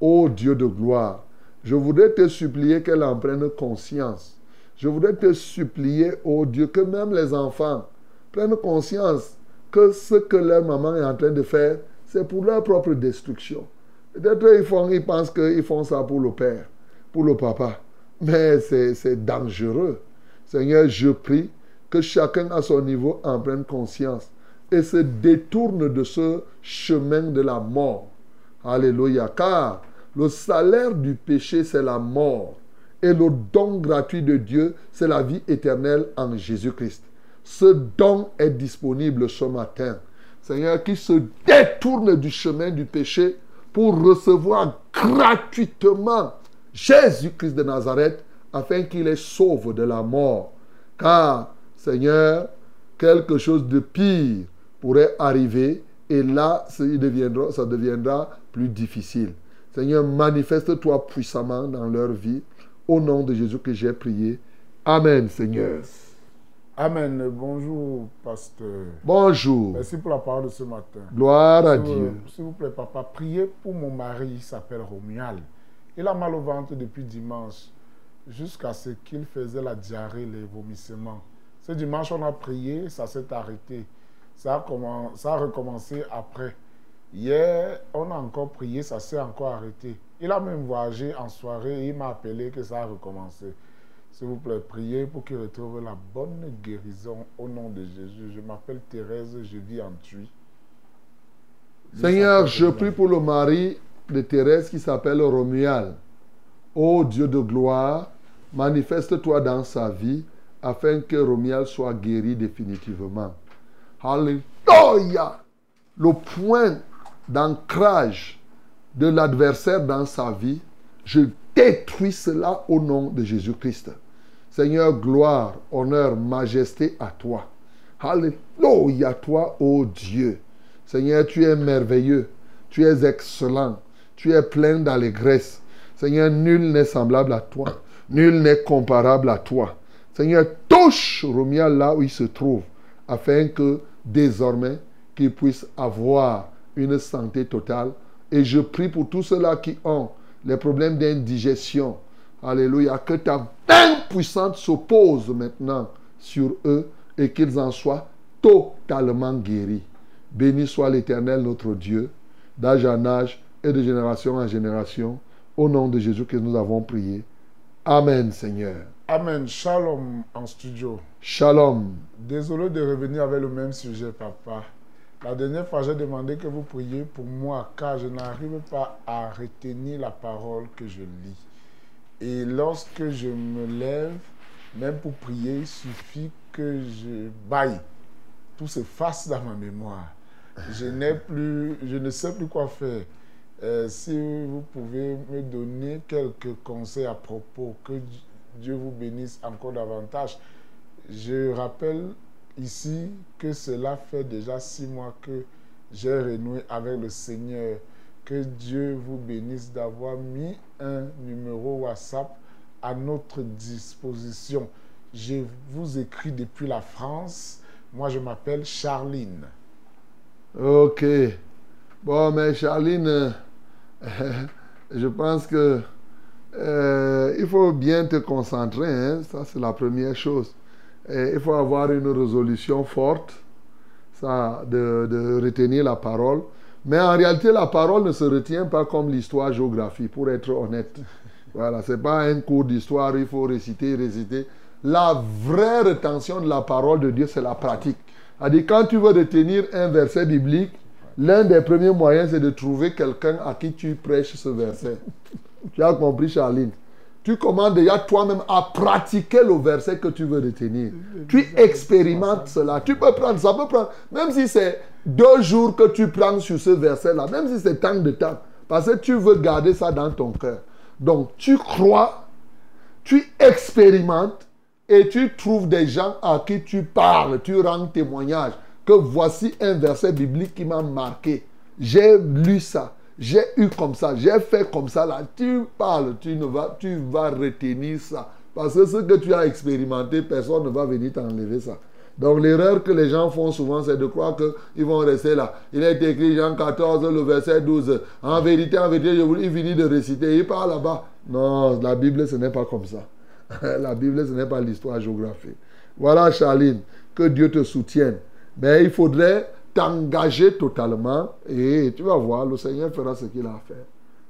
Ô Dieu de gloire, je voudrais te supplier qu'elle en prenne conscience. Je voudrais te supplier, ô Dieu, que même les enfants prennent conscience que ce que leur maman est en train de faire, c'est pour leur propre destruction. Peut-être ils, font, ils pensent qu'ils font ça pour le père, pour le papa. Mais c'est dangereux. Seigneur, je prie que chacun à son niveau en prenne conscience et se détourne de ce chemin de la mort. Alléluia. Car le salaire du péché, c'est la mort. Et le don gratuit de Dieu, c'est la vie éternelle en Jésus-Christ. Ce don est disponible ce matin. Seigneur, qui se détourne du chemin du péché pour recevoir gratuitement Jésus-Christ de Nazareth afin qu'il les sauve de la mort. Car, Seigneur, quelque chose de pire pourrait arriver et là, ça deviendra, ça deviendra plus difficile. Seigneur, manifeste-toi puissamment dans leur vie. Au nom de Jésus que j'ai prié. Amen, Seigneur. Amen. Bonjour, pasteur. Bonjour. Merci pour la parole de ce matin. Gloire à Dieu. S'il vous plaît, papa, priez pour mon mari, il s'appelle Romuald. Il a mal au ventre depuis dimanche, jusqu'à ce qu'il faisait la diarrhée, les vomissements. Ce dimanche, on a prié, ça s'est arrêté. Ça a, commen- ça a recommencé après. Hier, on a encore prié, ça s'est encore arrêté. Il a même voyagé en soirée et il m'a appelé que ça a recommencé. S'il vous plaît, priez pour qu'il retrouve la bonne guérison au nom de Jésus. Je m'appelle Thérèse, je vis en Thuy. Seigneur, je prie pour le mari de Thérèse qui s'appelle Romuald. Ô Dieu de gloire, manifeste-toi dans sa vie afin que Romuald soit guéri définitivement. Alléluia. Le point d'ancrage de l'adversaire dans sa vie, je détruis cela au nom de Jésus-Christ. Seigneur, gloire, honneur, majesté à toi. Alléluia, toi, ô Dieu. Seigneur, tu es merveilleux, tu es excellent, tu es plein d'allégresse. Seigneur, nul n'est semblable à toi, nul n'est comparable à toi. Seigneur, touche Romial là où il se trouve, afin que désormais, qu'il puisse avoir une santé totale. Et je prie pour tous ceux-là qui ont les problèmes d'indigestion. Alléluia. Que ta main puissante s'oppose maintenant sur eux et qu'ils en soient totalement guéris. Béni soit l'Éternel notre Dieu, d'âge en âge et de génération en génération. Au nom de Jésus que nous avons prié. Amen, Seigneur. Amen. Shalom en studio. Shalom. Désolé de revenir avec le même sujet, papa. La dernière fois, j'ai demandé que vous priez pour moi, car je n'arrive pas à retenir la parole que je lis. Et lorsque je me lève, même pour prier, il suffit que je baille. Tout s'efface dans ma mémoire. Je n'ai plus, je ne sais plus quoi faire. Euh, si vous pouvez me donner quelques conseils à propos, que Dieu vous bénisse encore davantage. Je rappelle ici que cela fait déjà six mois que j'ai renoué avec le Seigneur. Que Dieu vous bénisse d'avoir mis un numéro WhatsApp à notre disposition. Je vous écris depuis la France. Moi, je m'appelle Charline. Ok. Bon, mais Charline, euh, <laughs> je pense que euh, il faut bien te concentrer, hein. ça c'est la première chose. Et il faut avoir une résolution forte, ça, de, de, retenir la parole. Mais en réalité, la parole ne se retient pas comme l'histoire-géographie, pour être honnête. Voilà, ce n'est pas un cours d'histoire, il faut réciter, réciter. La vraie rétention de la parole de Dieu, c'est la pratique. C'est-à-dire, quand tu veux retenir un verset biblique, l'un des premiers moyens, c'est de trouver quelqu'un à qui tu prêches ce verset. Tu as compris, Charline? Tu commandes déjà toi-même à pratiquer le verset que tu veux retenir. Tu expérimentes cela. Tu peux prendre, ça peut prendre, même si c'est deux jours que tu prends sur ce verset-là, même si c'est tant de temps, parce que tu veux garder ça dans ton cœur. Donc, tu crois, tu expérimentes et tu trouves des gens à qui tu parles, tu rends témoignage que voici un verset biblique qui m'a marqué. J'ai lu ça, j'ai eu comme ça, j'ai fait comme ça. Là, tu parles, tu, ne vas, tu vas retenir ça. Parce que ce que tu as expérimenté, personne ne va venir t'enlever ça. Donc l'erreur que les gens font souvent, c'est de croire qu'ils vont rester là. Il est écrit Jean 14, le verset 12. En vérité, en vérité, je vous il finit de réciter. Il parle là-bas. Non, la Bible, ce n'est pas comme ça. <laughs> la Bible, ce n'est pas l'histoire géographique. Voilà, Charline, que Dieu te soutienne. Mais il faudrait t'engager totalement et tu vas voir, le Seigneur fera ce qu'il a à faire.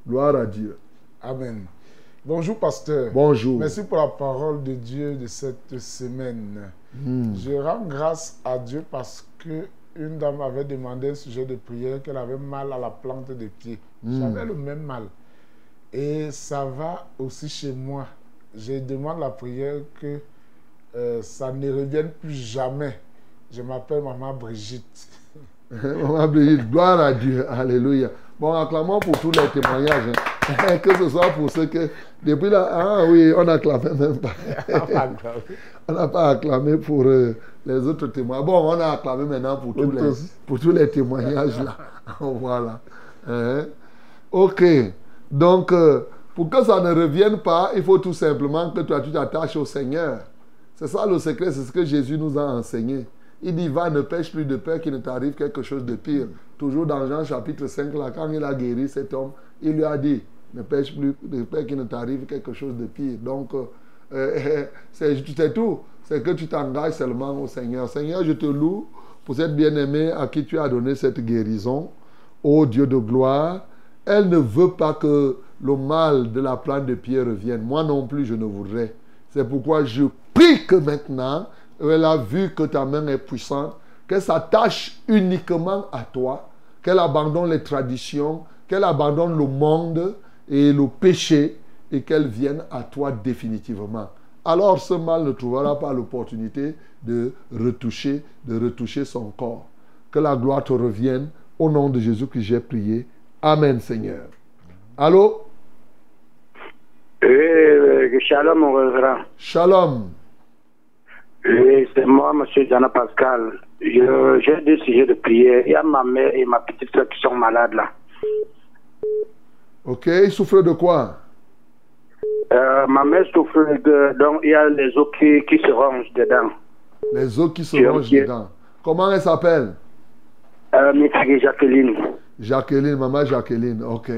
Gloire à Dieu. Amen. Bonjour, pasteur. Bonjour. Merci pour la parole de Dieu de cette semaine. Hmm. Je rends grâce à Dieu parce que une dame avait demandé un sujet de prière qu'elle avait mal à la plante des pieds. Hmm. J'avais le même mal. Et ça va aussi chez moi. Je demande la prière que euh, ça ne revienne plus jamais. Je m'appelle Maman Brigitte. <laughs> Maman Brigitte, gloire à Dieu. Alléluia. Bon, acclamons pour tous les témoignages. hein. <laughs> que ce soit pour ceux que. Depuis là. Ah oui, on acclamait même pas. <laughs> on n'a pas acclamé pour euh, les autres témoins. Bon, on a acclamé maintenant pour tous les, pour tous les témoignages là. <laughs> voilà. Hein? Ok. Donc, euh, pour que ça ne revienne pas, il faut tout simplement que toi, tu t'attaches au Seigneur. C'est ça le secret, c'est ce que Jésus nous a enseigné. Il dit, va, ne pêche plus de peur qu'il ne t'arrive quelque chose de pire. Toujours dans Jean chapitre 5, là, quand il a guéri cet homme, il lui a dit, ne pêche plus de peur qu'il ne t'arrive quelque chose de pire. Donc, euh, <laughs> c'est tout. C'est que tu t'engages seulement au Seigneur. Seigneur, je te loue pour cette bien-aimée à qui tu as donné cette guérison. Ô Dieu de gloire, elle ne veut pas que le mal de la plante de pierre revienne. Moi non plus, je ne voudrais. C'est pourquoi je prie que maintenant, elle a vu que ta main est puissante, qu'elle s'attache uniquement à toi, qu'elle abandonne les traditions, qu'elle abandonne le monde et le péché et qu'elle vienne à toi définitivement. Alors ce mal ne trouvera pas l'opportunité de retoucher, de retoucher son corps. Que la gloire te revienne au nom de Jésus que j'ai prié. Amen Seigneur. Allô? Oui, shalom mon révérend. Shalom. Oui, c'est moi, monsieur Diana Pascal. J'ai deux sujets de prière. Il y a ma mère et ma petite soeur qui sont malades là. Ok, ils souffrent de quoi? Euh, Ma mère souffre de. Donc, il y a les os qui, qui se rongent dedans. Les os qui se rongent dedans. Comment elle s'appelle? Euh, Jacqueline. Jacqueline, maman Jacqueline, ok.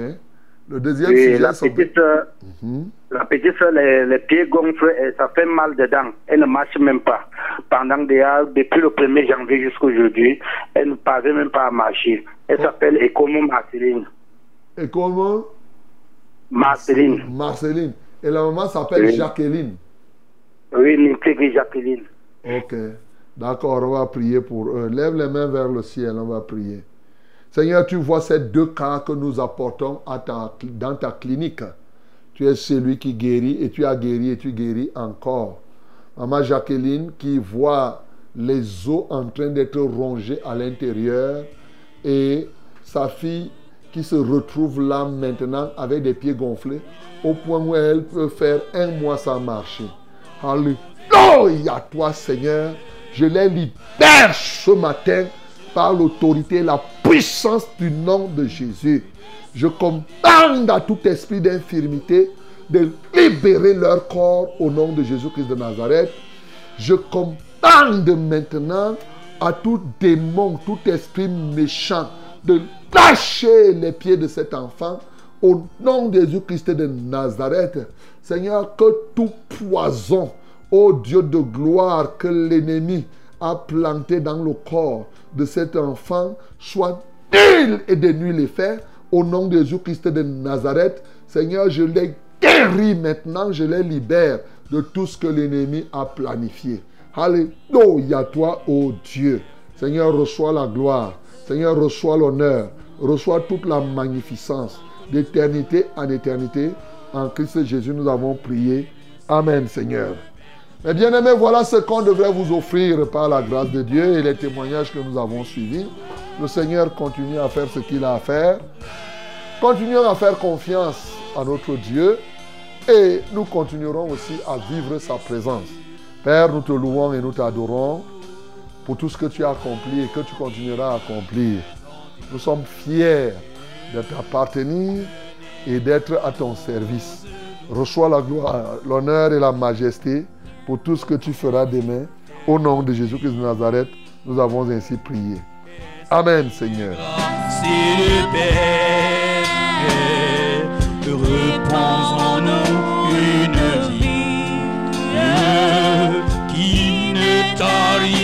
Le deuxième et sujet, la petite, soeur, Mhm. la petite soeur, les, les pieds gonflent et ça fait mal dedans. Elle ne marche même pas. Pendant déjà, depuis le 1er janvier jusqu'à aujourd'hui, elle ne parvient même pas à marcher. Elle s'appelle Ecomo Marceline. Comment Marceline. Marceline. Et la maman s'appelle Oui. Jacqueline. Oui, Nintégri Jacqueline. Ok. D'accord, on va prier pour eux. Lève les mains vers le ciel, on va prier. Seigneur, tu vois ces deux cas que nous apportons à ta- dans ta clinique. Tu es celui qui guérit et tu as guéri et tu guéris encore. Maman Jacqueline qui voit les os en train d'être rongés à l'intérieur et sa fille qui se retrouve là maintenant avec des pieds gonflés au point où elle peut faire un mois sans marcher. Alléluia, toi Seigneur. Je les libère ce matin par l'autorité et la puissance du nom de Jésus. Je commande à tout esprit d'infirmité de libérer leur corps au nom de Jésus-Christ de Nazareth. Je commande maintenant à tout démon, tout esprit méchant de lâcher les pieds de cet enfant au nom de Jésus-Christ de Nazareth. Seigneur, que tout poison, ô Dieu de gloire, que l'ennemi a planté dans le corps de cet enfant soit nul et de nul effet. Au nom de Jésus-Christ de Nazareth, Seigneur, je les guéris maintenant, je les libère de tout ce que l'ennemi a planifié. Alléluia toi, ô Dieu. Seigneur, reçois la gloire. Seigneur, reçois l'honneur. Reçois toute la magnificence. D'éternité en éternité. En Christ Jésus, nous avons prié. Amen, Seigneur. Mes bien-aimés, voilà ce qu'on devrait vous offrir par la grâce de Dieu et les témoignages que nous avons suivis. Le Seigneur continue à faire ce qu'il a à faire. Continuons à faire confiance à notre Dieu et nous continuerons aussi à vivre sa présence. Père, nous te louons et nous t'adorons pour tout ce que tu as accompli et que tu continueras à accomplir. Nous sommes fiers de t'appartenir et d'être à ton service. Reçois la gloire, l'honneur et la majesté pour tout ce que tu feras demain. Au nom de Jésus-Christ de Nazareth, nous avons ainsi prié. Amen, Seigneur. Une vie qui ne.